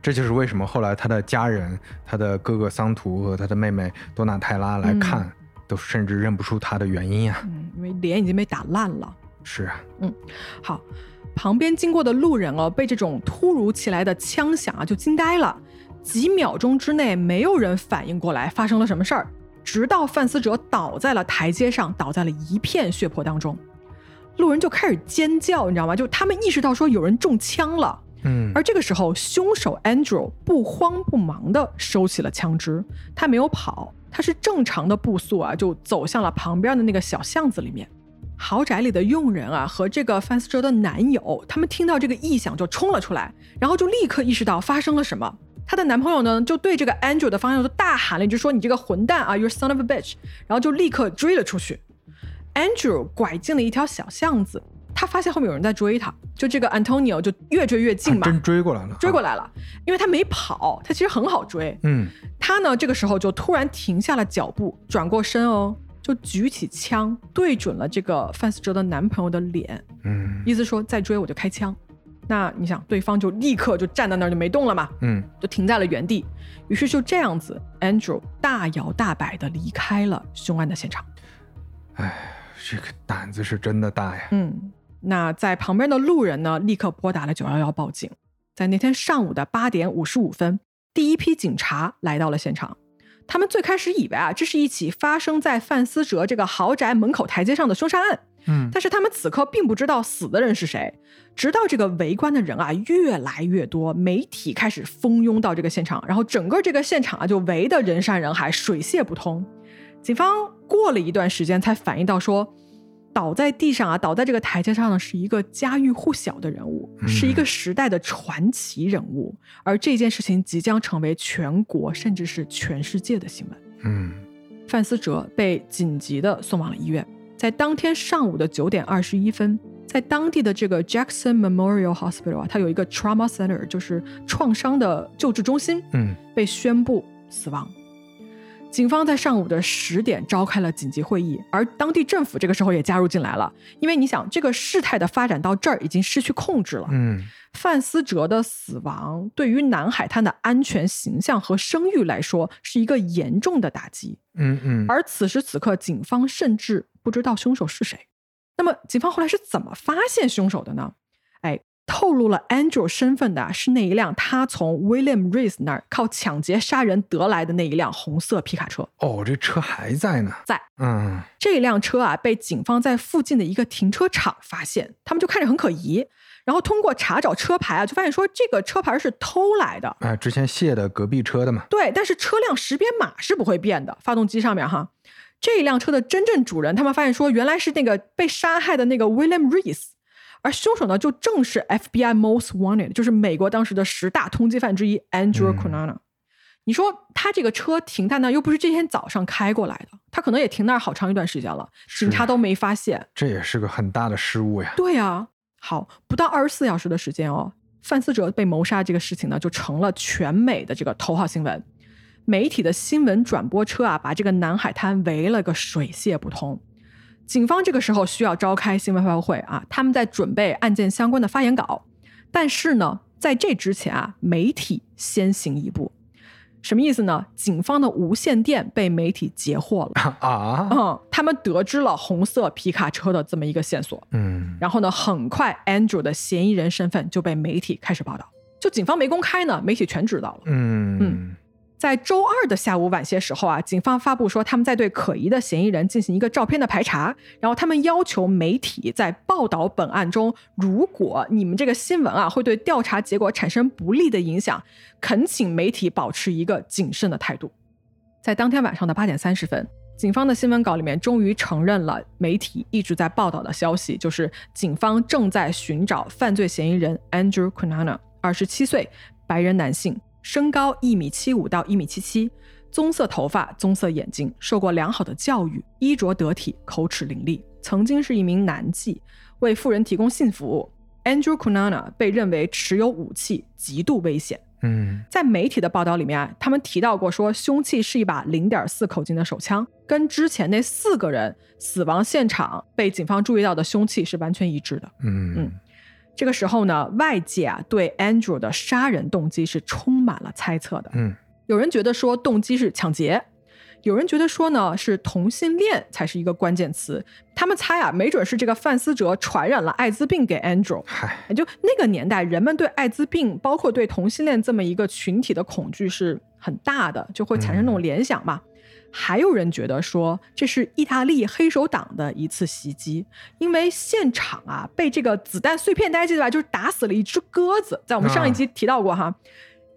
这就是为什么后来他的家人、他的哥哥桑图和他的妹妹多纳泰拉来看，都甚至认不出他的原因啊。嗯，因为脸已经被打烂了。是啊。嗯，好，旁边经过的路人哦，被这种突如其来的枪响啊，就惊呆了。几秒钟之内，没有人反应过来发生了什么事儿，直到范思哲倒在了台阶上，倒在了一片血泊当中，路人就开始尖叫，你知道吗？就他们意识到说有人中枪了。嗯，而这个时候，凶手 Andrew 不慌不忙地收起了枪支，他没有跑，他是正常的步速啊，就走向了旁边的那个小巷子里面。豪宅里的佣人啊和这个范思哲的男友，他们听到这个异响就冲了出来，然后就立刻意识到发生了什么。她的男朋友呢，就对这个 Andrew 的方向就大喊了一句，说：“你这个混蛋啊，You son of a bitch！” 然后就立刻追了出去。Andrew 拐进了一条小巷子，他发现后面有人在追他，就这个 Antonio 就越追越近嘛，真追过来了，追过来了，因为他没跑，他其实很好追。嗯，他呢这个时候就突然停下了脚步，转过身哦，就举起枪对准了这个范思哲的男朋友的脸，嗯，意思说再追我就开枪。那你想，对方就立刻就站在那儿就没动了嘛？嗯，就停在了原地。于是就这样子，Andrew 大摇大摆的离开了凶案的现场。哎，这个胆子是真的大呀。嗯，那在旁边的路人呢，立刻拨打了九幺幺报警。在那天上午的八点五十五分，第一批警察来到了现场。他们最开始以为啊，这是一起发生在范思哲这个豪宅门口台阶上的凶杀案。嗯，但是他们此刻并不知道死的人是谁，直到这个围观的人啊越来越多，媒体开始蜂拥到这个现场，然后整个这个现场啊就围得人山人海，水泄不通。警方过了一段时间才反应到，说倒在地上啊，倒在这个台阶上的是一个家喻户晓的人物，是一个时代的传奇人物，而这件事情即将成为全国甚至是全世界的新闻。嗯，范思哲被紧急的送往了医院。在当天上午的九点二十一分，在当地的这个 Jackson Memorial Hospital 啊，它有一个 trauma center，就是创伤的救治中心，嗯，被宣布死亡。警方在上午的十点召开了紧急会议，而当地政府这个时候也加入进来了，因为你想，这个事态的发展到这儿已经失去控制了，嗯，范思哲的死亡对于南海滩的安全形象和声誉来说是一个严重的打击，嗯嗯，而此时此刻，警方甚至。不知道凶手是谁，那么警方后来是怎么发现凶手的呢？哎，透露了 Andrew 身份的是那一辆他从 William Reese 那儿靠抢劫杀人得来的那一辆红色皮卡车。哦，这车还在呢，在。嗯，这辆车啊被警方在附近的一个停车场发现，他们就看着很可疑，然后通过查找车牌啊，就发现说这个车牌是偷来的。哎，之前卸的隔壁车的嘛。对，但是车辆识别码是不会变的，发动机上面哈。这一辆车的真正主人，他们发现说，原来是那个被杀害的那个 William Reese，而凶手呢，就正是 FBI Most Wanted，就是美国当时的十大通缉犯之一 Andrew Cunanan。你说他这个车停在那，又不是这天早上开过来的，他可能也停那儿好长一段时间了，警察都没发现，这也是个很大的失误呀。对呀，好，不到二十四小时的时间哦，范思哲被谋杀这个事情呢，就成了全美的这个头号新闻。媒体的新闻转播车啊，把这个南海滩围了个水泄不通。警方这个时候需要召开新闻发布会啊，他们在准备案件相关的发言稿。但是呢，在这之前啊，媒体先行一步，什么意思呢？警方的无线电被媒体截获了 (laughs) 啊！嗯，他们得知了红色皮卡车的这么一个线索。嗯，然后呢，很快 Andrew 的嫌疑人身份就被媒体开始报道。就警方没公开呢，媒体全知道了。嗯嗯。在周二的下午晚些时候啊，警方发布说他们在对可疑的嫌疑人进行一个照片的排查，然后他们要求媒体在报道本案中，如果你们这个新闻啊会对调查结果产生不利的影响，恳请媒体保持一个谨慎的态度。在当天晚上的八点三十分，警方的新闻稿里面终于承认了媒体一直在报道的消息，就是警方正在寻找犯罪嫌疑人 Andrew Cunanan，二十七岁，白人男性。身高一米七五到一米七七，棕色头发，棕色眼睛，受过良好的教育，衣着得体，口齿伶俐，曾经是一名男妓，为富人提供性服务。Andrew Kunana 被认为持有武器，极度危险。嗯，在媒体的报道里面啊，他们提到过说凶器是一把零点四口径的手枪，跟之前那四个人死亡现场被警方注意到的凶器是完全一致的。嗯嗯。这个时候呢，外界啊对 Andrew 的杀人动机是充满了猜测的。嗯，有人觉得说动机是抢劫，有人觉得说呢是同性恋才是一个关键词。他们猜啊，没准是这个范思哲传染了艾滋病给 Andrew。嗨，就那个年代，人们对艾滋病，包括对同性恋这么一个群体的恐惧是很大的，就会产生那种联想嘛。还有人觉得说这是意大利黑手党的一次袭击，因为现场啊被这个子弹碎片，大家记得吧？就是打死了一只鸽子，在我们上一集提到过哈。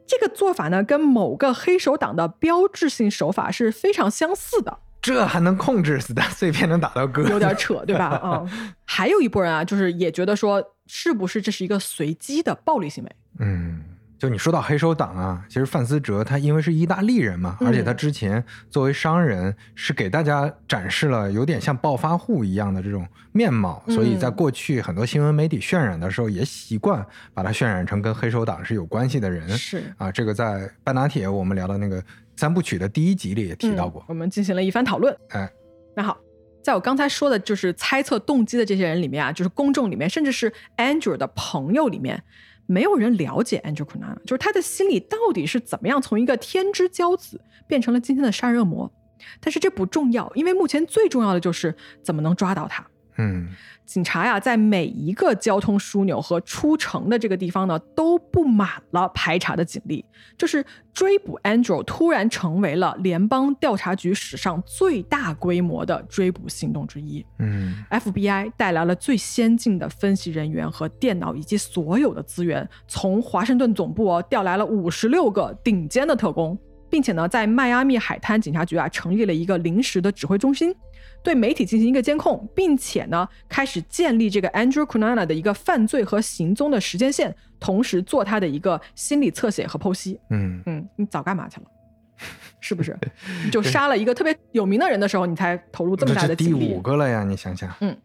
这个做法呢，跟某个黑手党的标志性手法是非常相似的。这还能控制子弹碎片能打到鸽子？有点扯，对吧？(laughs) 嗯。还有一波人啊，就是也觉得说，是不是这是一个随机的暴力行为？嗯。就你说到黑手党啊，其实范思哲他因为是意大利人嘛，而且他之前作为商人是给大家展示了有点像暴发户一样的这种面貌，所以在过去很多新闻媒体渲染的时候也习惯把他渲染成跟黑手党是有关系的人。是啊，这个在半打铁我们聊的那个三部曲的第一集里也提到过，我们进行了一番讨论。哎，那好，在我刚才说的就是猜测动机的这些人里面啊，就是公众里面，甚至是 Andrew 的朋友里面。没有人了解 Angel Corina，就是他的心里到底是怎么样从一个天之骄子变成了今天的杀人恶魔。但是这不重要，因为目前最重要的就是怎么能抓到他。嗯。警察呀，在每一个交通枢纽和出城的这个地方呢，都布满了排查的警力。就是追捕 Andrew，突然成为了联邦调查局史上最大规模的追捕行动之一。嗯，FBI 带来了最先进的分析人员和电脑以及所有的资源，从华盛顿总部哦调来了五十六个顶尖的特工，并且呢，在迈阿密海滩警察局啊成立了一个临时的指挥中心。对媒体进行一个监控，并且呢，开始建立这个 Andrew Cunanan 的一个犯罪和行踪的时间线，同时做他的一个心理侧写和剖析。嗯嗯，你早干嘛去了？(laughs) 是不是？就杀了一个特别有名的人的时候，你才投入这么大的精力？第五个了呀，你想想。嗯，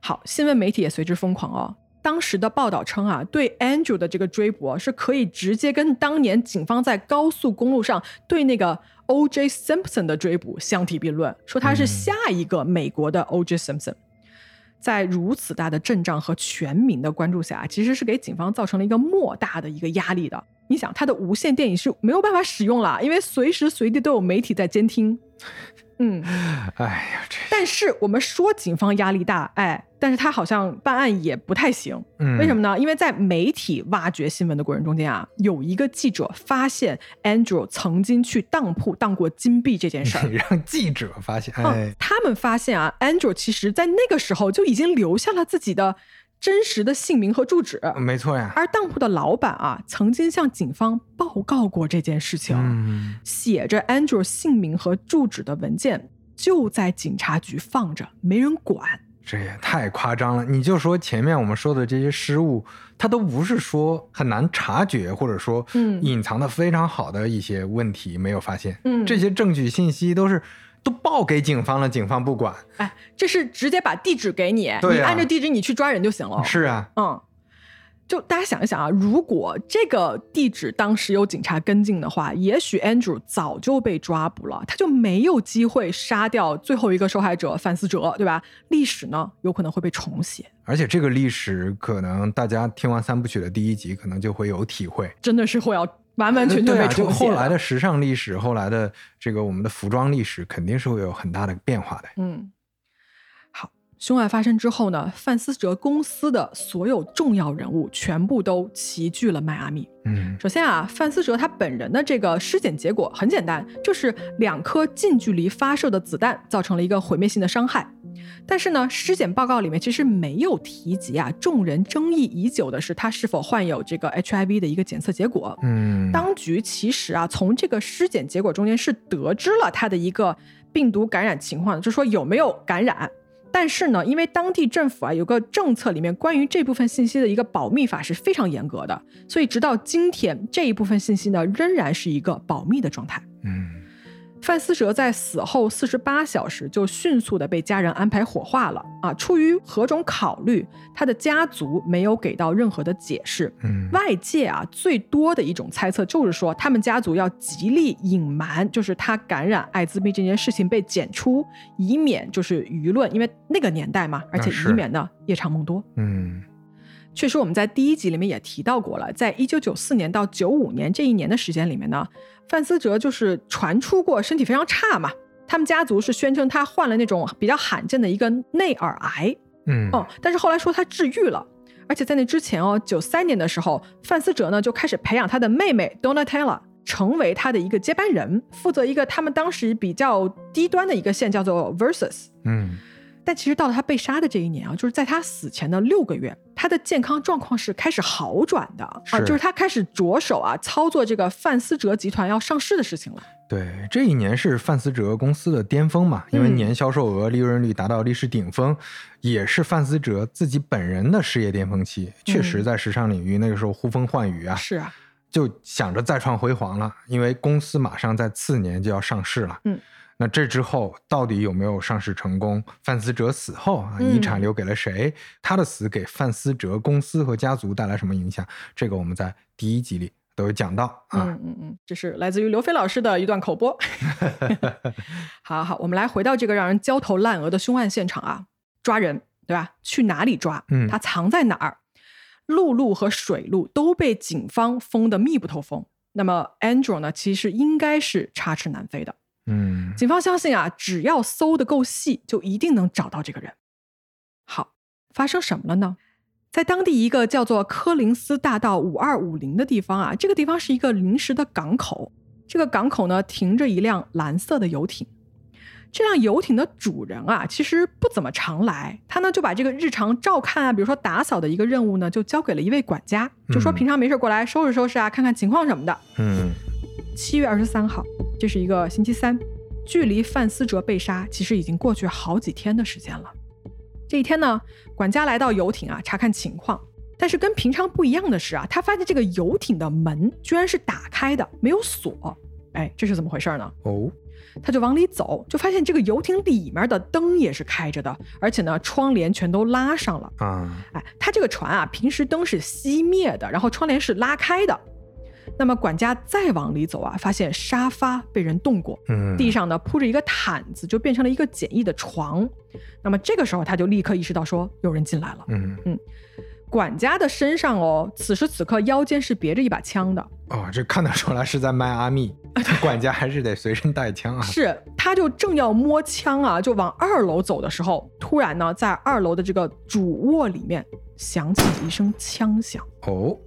好，新闻媒体也随之疯狂哦。当时的报道称啊，对 Andrew 的这个追捕是可以直接跟当年警方在高速公路上对那个 O.J. Simpson 的追捕相提并论，说他是下一个美国的 O.J. Simpson。在如此大的阵仗和全民的关注下，其实是给警方造成了一个莫大的一个压力的。你想，他的无线电影是没有办法使用了，因为随时随地都有媒体在监听。嗯，哎呀，这但是我们说警方压力大，哎，但是他好像办案也不太行。嗯，为什么呢？因为在媒体挖掘新闻的过程中间啊，有一个记者发现 Andrew 曾经去当铺当过金币这件事儿，(laughs) 让记者发现。哎，他们发现啊，Andrew 其实在那个时候就已经留下了自己的。真实的姓名和住址，没错呀。而当铺的老板啊，曾经向警方报告过这件事情，写着 Andrew 姓名和住址的文件就在警察局放着，没人管。这也太夸张了！你就说前面我们说的这些失误，他都不是说很难察觉，或者说隐藏的非常好的一些问题没有发现。嗯，这些证据信息都是。都报给警方了，警方不管。哎，这是直接把地址给你，你按着地址你去抓人就行了。是啊，嗯，就大家想一想啊，如果这个地址当时有警察跟进的话，也许 Andrew 早就被抓捕了，他就没有机会杀掉最后一个受害者范思哲，对吧？历史呢，有可能会被重写。而且这个历史，可能大家听完三部曲的第一集，可能就会有体会，真的是会要。完完全全被重写。后来的时尚历史，后来的这个我们的服装历史，肯定是会有很大的变化的。嗯，好，凶案发生之后呢，范思哲公司的所有重要人物全部都齐聚了迈阿密。嗯，首先啊，范思哲他本人的这个尸检结果很简单，就是两颗近距离发射的子弹造成了一个毁灭性的伤害。但是呢，尸检报告里面其实没有提及啊，众人争议已久的是他是否患有这个 HIV 的一个检测结果。嗯，当局其实啊，从这个尸检结果中间是得知了他的一个病毒感染情况，就是说有没有感染。但是呢，因为当地政府啊有个政策，里面关于这部分信息的一个保密法是非常严格的，所以直到今天这一部分信息呢仍然是一个保密的状态。嗯。范思哲在死后四十八小时就迅速的被家人安排火化了啊！出于何种考虑，他的家族没有给到任何的解释。嗯，外界啊最多的一种猜测就是说，他们家族要极力隐瞒，就是他感染艾滋病这件事情被检出，以免就是舆论，因为那个年代嘛，而且以免呢夜长梦多。嗯。确实，我们在第一集里面也提到过了，在一九九四年到九五年这一年的时间里面呢，范思哲就是传出过身体非常差嘛。他们家族是宣称他患了那种比较罕见的一个内耳癌，嗯哦，但是后来说他治愈了，而且在那之前哦，九三年的时候，范思哲呢就开始培养他的妹妹 Donatella 成为他的一个接班人，负责一个他们当时比较低端的一个线，叫做 Versus，嗯。但其实到了他被杀的这一年啊，就是在他死前的六个月，他的健康状况是开始好转的啊，就是他开始着手啊操作这个范思哲集团要上市的事情了。对，这一年是范思哲公司的巅峰嘛，因为年销售额、利润率达到历史顶峰，也是范思哲自己本人的事业巅峰期。确实，在时尚领域那个时候呼风唤雨啊，是啊，就想着再创辉煌了，因为公司马上在次年就要上市了。嗯。那这之后到底有没有上市成功？范思哲死后啊，遗产留给了谁？他的死给范思哲公司和家族带来什么影响？这个我们在第一集里都有讲到啊。嗯嗯嗯，这是来自于刘飞老师的一段口播。(laughs) (laughs) 好好，我们来回到这个让人焦头烂额的凶案现场啊，抓人对吧？去哪里抓？嗯，他藏在哪儿？陆路和水路都被警方封得密不透风。那么 Andrew 呢？其实应该是插翅难飞的。嗯，警方相信啊，只要搜的够细，就一定能找到这个人。好，发生什么了呢？在当地一个叫做科林斯大道五二五零的地方啊，这个地方是一个临时的港口。这个港口呢，停着一辆蓝色的游艇。这辆游艇的主人啊，其实不怎么常来，他呢就把这个日常照看啊，比如说打扫的一个任务呢，就交给了一位管家，就说平常没事过来收拾收拾啊，看看情况什么的。嗯。七月二十三号，这是一个星期三，距离范思哲被杀其实已经过去好几天的时间了。这一天呢，管家来到游艇啊，查看情况。但是跟平常不一样的是啊，他发现这个游艇的门居然是打开的，没有锁。哎，这是怎么回事呢？哦，他就往里走，就发现这个游艇里面的灯也是开着的，而且呢，窗帘全都拉上了。啊，哎，他这个船啊，平时灯是熄灭的，然后窗帘是拉开的。那么管家再往里走啊，发现沙发被人动过，嗯，地上呢铺着一个毯子，就变成了一个简易的床。那么这个时候他就立刻意识到说有人进来了，嗯。嗯，管家的身上哦，此时此刻腰间是别着一把枪的，哦，这看得出来是在迈阿密，(laughs) 管家还是得随身带枪啊。是，他就正要摸枪啊，就往二楼走的时候，突然呢，在二楼的这个主卧里面响起一声枪响，哦。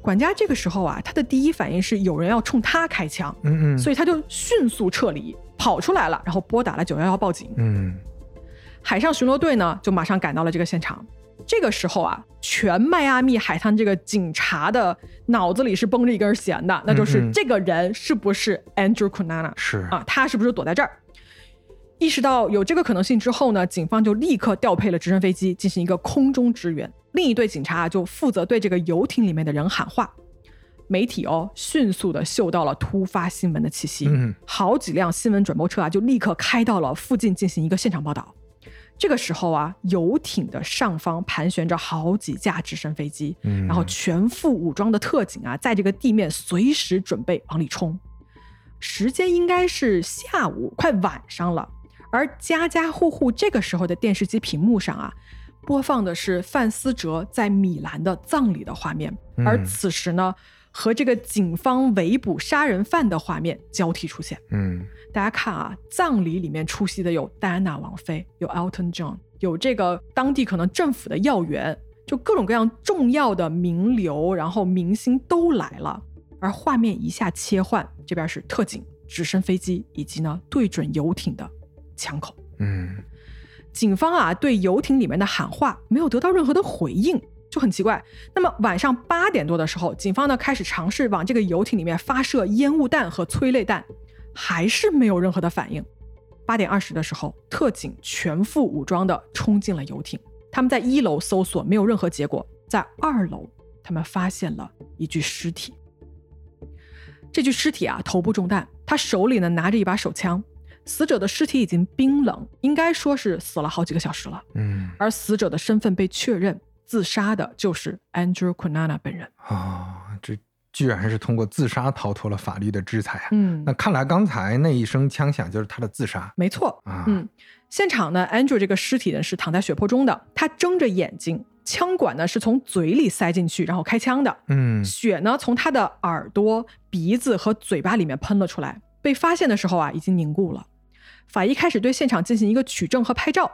管家这个时候啊，他的第一反应是有人要冲他开枪，嗯嗯，所以他就迅速撤离，跑出来了，然后拨打了九幺幺报警。嗯，海上巡逻队呢就马上赶到了这个现场。这个时候啊，全迈阿密海滩这个警察的脑子里是绷着一根弦的，那就是这个人是不是 Andrew Cunanan？是啊，他是不是躲在这儿？意识到有这个可能性之后呢，警方就立刻调配了直升飞机进行一个空中支援。另一队警察就负责对这个游艇里面的人喊话。媒体哦，迅速的嗅到了突发新闻的气息，嗯，好几辆新闻转播车啊，就立刻开到了附近进行一个现场报道。这个时候啊，游艇的上方盘旋着好几架直升飞机，嗯，然后全副武装的特警啊，在这个地面随时准备往里冲。时间应该是下午快晚上了，而家家户户这个时候的电视机屏幕上啊。播放的是范思哲在米兰的葬礼的画面，而此时呢，和这个警方围捕杀人犯的画面交替出现。嗯，大家看啊，葬礼里面出席的有戴安娜王妃，有 Elton John，有这个当地可能政府的要员，就各种各样重要的名流，然后明星都来了。而画面一下切换，这边是特警、直升飞机以及呢对准游艇的枪口。嗯，警方啊对游艇里面的喊话没有得到任何的回应，就很奇怪。那么晚上八点多的时候，警方呢开始尝试往这个游艇里面发射烟雾弹和催泪弹，还是没有任何的反应。八点二十的时候，特警全副武装的冲进了游艇。他们在一楼搜索，没有任何结果。在二楼，他们发现了一具尸体。这具尸体啊，头部中弹，他手里呢拿着一把手枪。死者的尸体已经冰冷，应该说是死了好几个小时了。嗯，而死者的身份被确认，自杀的就是 Andrew Quinana 本人。啊，这。居然是通过自杀逃脱了法律的制裁啊！嗯，那看来刚才那一声枪响就是他的自杀。没错啊，嗯，现场呢，Andrew 这个尸体呢是躺在血泊中的，他睁着眼睛，枪管呢是从嘴里塞进去，然后开枪的。嗯，血呢从他的耳朵、鼻子和嘴巴里面喷了出来。被发现的时候啊，已经凝固了。法医开始对现场进行一个取证和拍照。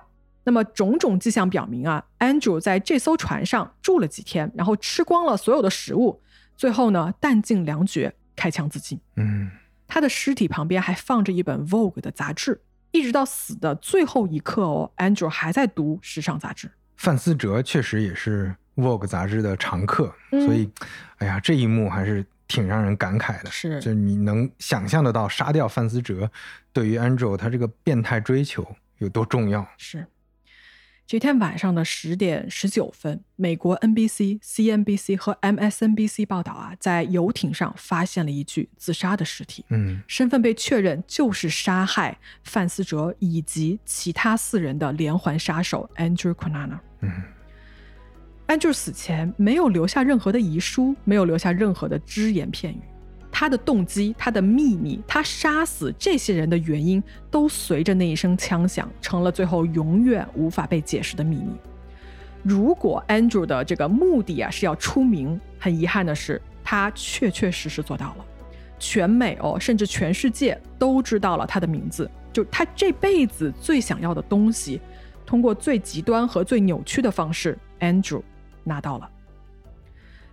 那么种种迹象表明啊，Andrew 在这艘船上住了几天，然后吃光了所有的食物。最后呢，弹尽粮绝，开枪自尽。嗯，他的尸体旁边还放着一本 Vogue 的杂志，一直到死的最后一刻哦，Andrew 还在读时尚杂志。范思哲确实也是 Vogue 杂志的常客，所以，哎呀，这一幕还是挺让人感慨的。是，就你能想象得到，杀掉范思哲对于 Angel 他这个变态追求有多重要。是。这天晚上的十点十九分，美国 NBC、CNBC 和 MSNBC 报道啊，在游艇上发现了一具自杀的尸体，嗯，身份被确认就是杀害范思哲以及其他四人的连环杀手 Andrew Quinana。嗯，Andrew 死前没有留下任何的遗书，没有留下任何的只言片语。他的动机、他的秘密、他杀死这些人的原因，都随着那一声枪响，成了最后永远无法被解释的秘密。如果 Andrew 的这个目的啊是要出名，很遗憾的是，他确确实实做到了。全美哦，甚至全世界都知道了他的名字，就他这辈子最想要的东西，通过最极端和最扭曲的方式，Andrew 拿到了。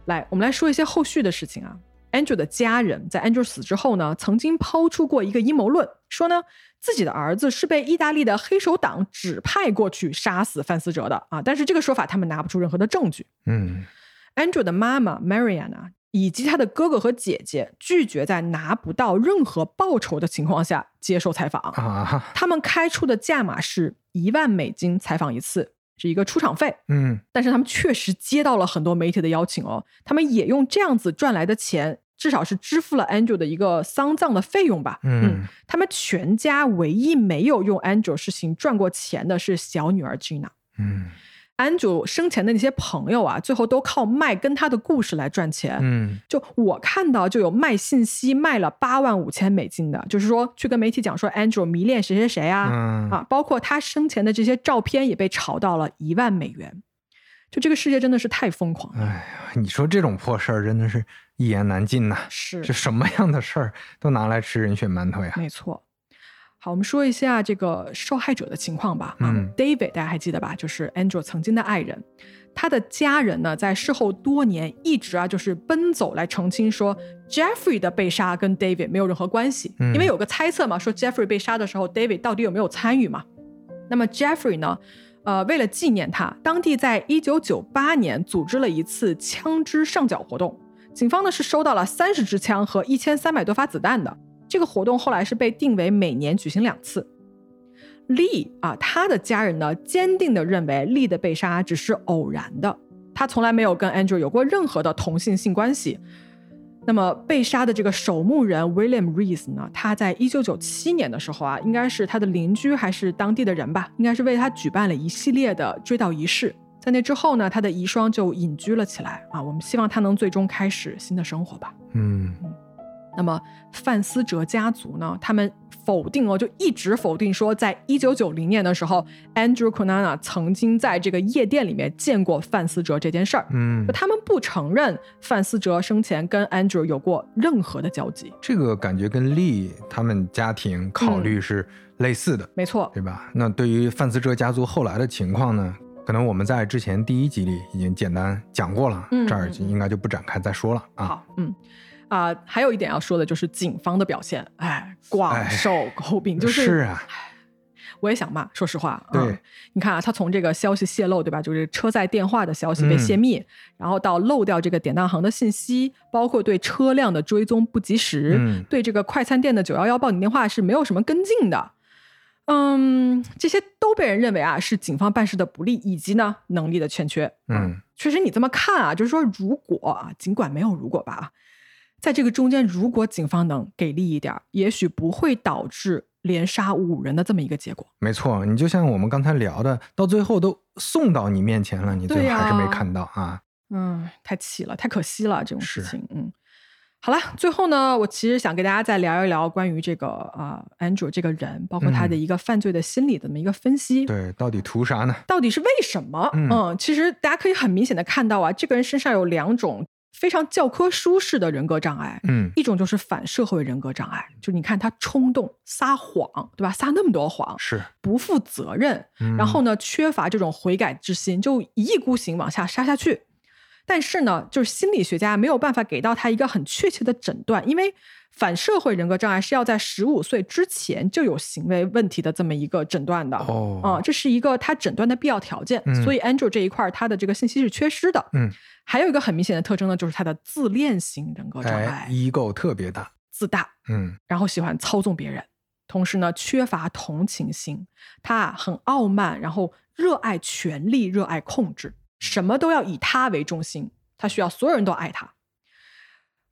来，我们来说一些后续的事情啊。Andrew 的家人在 Andrew 死之后呢，曾经抛出过一个阴谋论，说呢自己的儿子是被意大利的黑手党指派过去杀死范思哲的啊，但是这个说法他们拿不出任何的证据。嗯，Andrew 的妈妈 Mariana 以及他的哥哥和姐姐拒绝在拿不到任何报酬的情况下接受采访啊，他们开出的价码是一万美金采访一次。是一个出场费，嗯，但是他们确实接到了很多媒体的邀请哦，他们也用这样子赚来的钱，至少是支付了 Andrew 的一个丧葬的费用吧，嗯，他们全家唯一没有用 Andrew 事情赚过钱的是小女儿 Gina，嗯。安主生前的那些朋友啊，最后都靠卖跟他的故事来赚钱。嗯，就我看到就有卖信息卖了八万五千美金的，就是说去跟媒体讲说 Andrew 迷恋谁谁谁啊，啊，包括他生前的这些照片也被炒到了一万美元。就这个世界真的是太疯狂了。哎呀，你说这种破事儿真的是一言难尽呐。是，这什么样的事儿都拿来吃人血馒头呀？没错。好，我们说一下这个受害者的情况吧。嗯，David 大家还记得吧？就是 Andrew 曾经的爱人，他的家人呢，在事后多年一直啊，就是奔走来澄清说，Jeffrey 的被杀跟 David 没有任何关系。嗯，因为有个猜测嘛，说 Jeffrey 被杀的时候，David 到底有没有参与嘛？那么 Jeffrey 呢？呃，为了纪念他，当地在一九九八年组织了一次枪支上缴活动，警方呢是收到了三十支枪和一千三百多发子弹的。这个活动后来是被定为每年举行两次。利啊，他的家人呢，坚定地认为利的被杀只是偶然的，他从来没有跟 Andrew 有过任何的同性性关系。那么被杀的这个守墓人 William Reese 呢，他在一九九七年的时候啊，应该是他的邻居还是当地的人吧，应该是为他举办了一系列的追悼仪式。在那之后呢，他的遗孀就隐居了起来啊。我们希望他能最终开始新的生活吧。嗯。那么范思哲家族呢？他们否定哦，就一直否定说，在一九九零年的时候，Andrew Quinana 曾经在这个夜店里面见过范思哲这件事儿。嗯，他们不承认范思哲生前跟 Andrew 有过任何的交集。这个感觉跟利他们家庭考虑是类似的，没错，对吧？那对于范思哲家族后来的情况呢？可能我们在之前第一集里已经简单讲过了，这儿应该就不展开再说了啊。好，嗯，啊，还有一点要说的就是警方的表现，哎，广受诟病，(laughs) 就是是啊。我也想骂，说实话。对，你看啊，他从这个消息泄露，对吧？就是车载电话的消息被泄密，然后到漏掉这个典当行的信息，包括对车辆的追踪不及时，对这个快餐店的九幺幺报警电话是没有什么跟进的。嗯，这些都被人认为啊是警方办事的不力，以及呢能力的欠缺。嗯，确实你这么看啊，就是说如果啊，尽管没有如果吧，在这个中间，如果警方能给力一点，也许不会导致。连杀五人的这么一个结果，没错，你就像我们刚才聊的，到最后都送到你面前了，你最后还是没看到啊。嗯，太气了，太可惜了，这种事情。嗯，好了，最后呢，我其实想跟大家再聊一聊关于这个啊，Andrew 这个人，包括他的一个犯罪的心理的这么一个分析。对，到底图啥呢？到底是为什么？嗯，其实大家可以很明显的看到啊，这个人身上有两种。非常教科书式的人格障碍，嗯，一种就是反社会人格障碍，就你看他冲动、撒谎，对吧？撒那么多谎，是不负责任，然后呢，缺乏这种悔改之心，就一意孤行往下杀下去。但是呢，就是心理学家没有办法给到他一个很确切的诊断，因为反社会人格障碍是要在十五岁之前就有行为问题的这么一个诊断的哦，啊，这是一个他诊断的必要条件。所以 Andrew 这一块他的这个信息是缺失的，嗯。还有一个很明显的特征呢，就是他的自恋型人格障碍，ego 特别大，自大，嗯，然后喜欢操纵别人，同时呢缺乏同情心，他很傲慢，然后热爱权力，热爱控制，什么都要以他为中心，他需要所有人都爱他。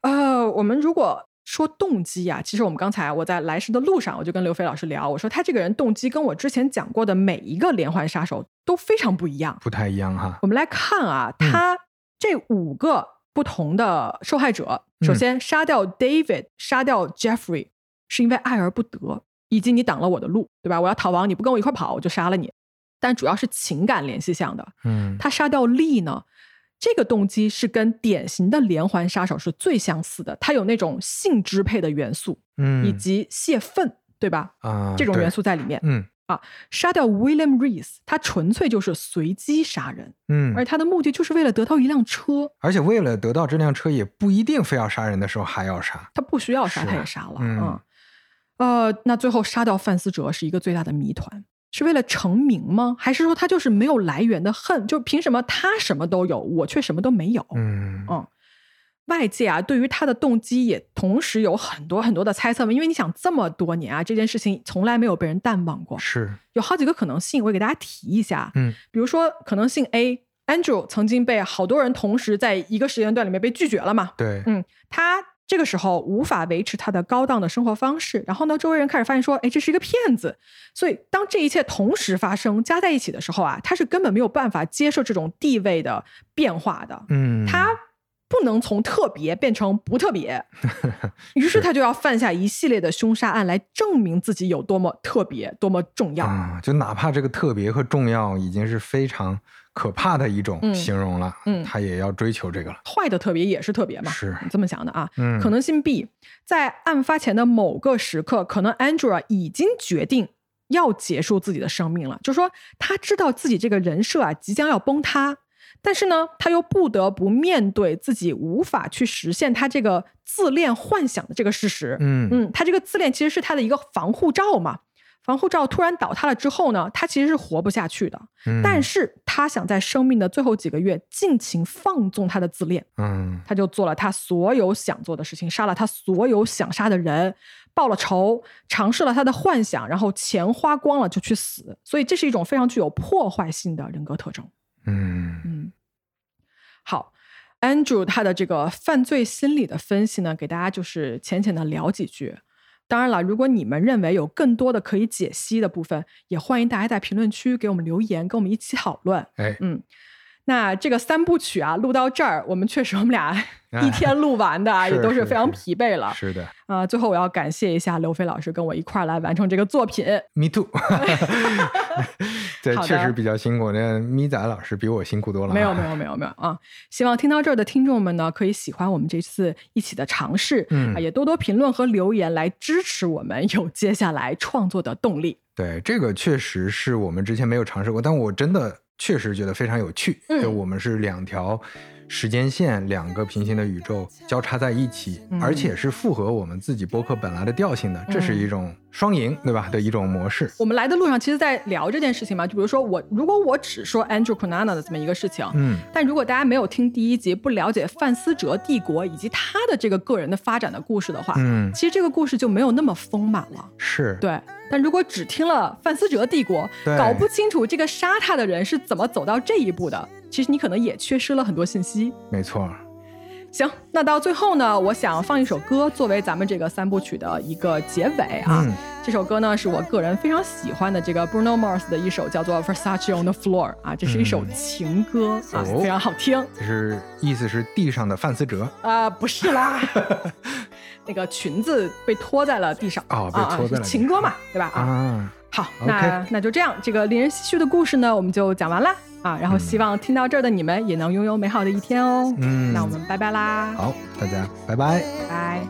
呃，我们如果说动机啊，其实我们刚才我在来时的路上，我就跟刘飞老师聊，我说他这个人动机跟我之前讲过的每一个连环杀手都非常不一样，不太一样哈。我们来看啊，他。这五个不同的受害者，首先杀掉 David，杀掉 Jeffrey，是因为爱而不得，以及你挡了我的路，对吧？我要逃亡，你不跟我一块跑，我就杀了你。但主要是情感联系向的。嗯，他杀掉 Lee 呢，这个动机是跟典型的连环杀手是最相似的，他有那种性支配的元素，嗯，以及泄愤，对吧？啊，这种元素在里面。嗯。啊，杀掉 William Reese，他纯粹就是随机杀人，嗯，而他的目的就是为了得到一辆车，而且为了得到这辆车，也不一定非要杀人的时候还要杀，他不需要杀他也杀了，嗯，呃，那最后杀掉范思哲是一个最大的谜团，是为了成名吗？还是说他就是没有来源的恨？就凭什么他什么都有，我却什么都没有？嗯嗯。外界啊，对于他的动机也同时有很多很多的猜测嘛。因为你想，这么多年啊，这件事情从来没有被人淡忘过。是，有好几个可能性，我给大家提一下。嗯，比如说可能性 A，Andrew 曾经被好多人同时在一个时间段里面被拒绝了嘛。对，嗯，他这个时候无法维持他的高档的生活方式，然后呢，周围人开始发现说，哎，这是一个骗子。所以当这一切同时发生加在一起的时候啊，他是根本没有办法接受这种地位的变化的。嗯，他。不能从特别变成不特别，(laughs) 于是他就要犯下一系列的凶杀案来证明自己有多么特别、多么重要。就哪怕这个特别和重要已经是非常可怕的一种形容了，嗯，他也要追求这个了。坏的特别也是特别嘛，是这么想的啊。嗯，可能性 B，在案发前的某个时刻，可能 Andrea 已经决定要结束自己的生命了，就是说他知道自己这个人设啊即将要崩塌。但是呢，他又不得不面对自己无法去实现他这个自恋幻想的这个事实。嗯嗯，他这个自恋其实是他的一个防护罩嘛。防护罩突然倒塌了之后呢，他其实是活不下去的。嗯，但是他想在生命的最后几个月尽情放纵他的自恋。嗯，他就做了他所有想做的事情，杀了他所有想杀的人，报了仇，尝试了他的幻想，然后钱花光了就去死。所以这是一种非常具有破坏性的人格特征。嗯嗯，好，Andrew 他的这个犯罪心理的分析呢，给大家就是浅浅的聊几句。当然了，如果你们认为有更多的可以解析的部分，也欢迎大家在评论区给我们留言，跟我们一起讨论。哎，嗯，那这个三部曲啊，录到这儿，我们确实我们俩 (laughs) 一天录完的，啊，也都是非常疲惫了。是的。啊，最后我要感谢一下刘飞老师跟我一块儿来完成这个作品。Me too。(laughs) (laughs) 对，确实比较辛苦。那咪仔老师比我辛苦多了。没有，没有，没有，没有啊！希望听到这儿的听众们呢，可以喜欢我们这次一起的尝试，嗯，也多多评论和留言来支持我们有接下来创作的动力。对，这个确实是我们之前没有尝试过，但我真的。确实觉得非常有趣，就我们是两条时间线，两个平行的宇宙交叉在一起，而且是符合我们自己播客本来的调性的，这是一种双赢，对吧？的一种模式。我们来的路上，其实在聊这件事情嘛，就比如说我，如果我只说 Andrew Cunanan 的这么一个事情，嗯，但如果大家没有听第一集，不了解范思哲帝国以及他的这个个人的发展的故事的话，嗯，其实这个故事就没有那么丰满了。是，对。但如果只听了范思哲帝国，搞不清楚这个杀他的人是怎么走到这一步的，其实你可能也缺失了很多信息。没错。行，那到最后呢，我想放一首歌作为咱们这个三部曲的一个结尾啊。这首歌呢是我个人非常喜欢的这个 Bruno Mars 的一首叫做 Versace on the Floor 啊，这是一首情歌啊，非常好听。就是意思是地上的范思哲啊，不是啦。(laughs) 那个裙子被拖在了地上啊，被拖在了。情歌嘛，对吧？啊，好，那那就这样，这个令人唏嘘的故事呢，我们就讲完啦啊。然后希望听到这儿的你们也能拥有美好的一天哦。嗯，那我们拜拜啦。好，大家拜拜。拜。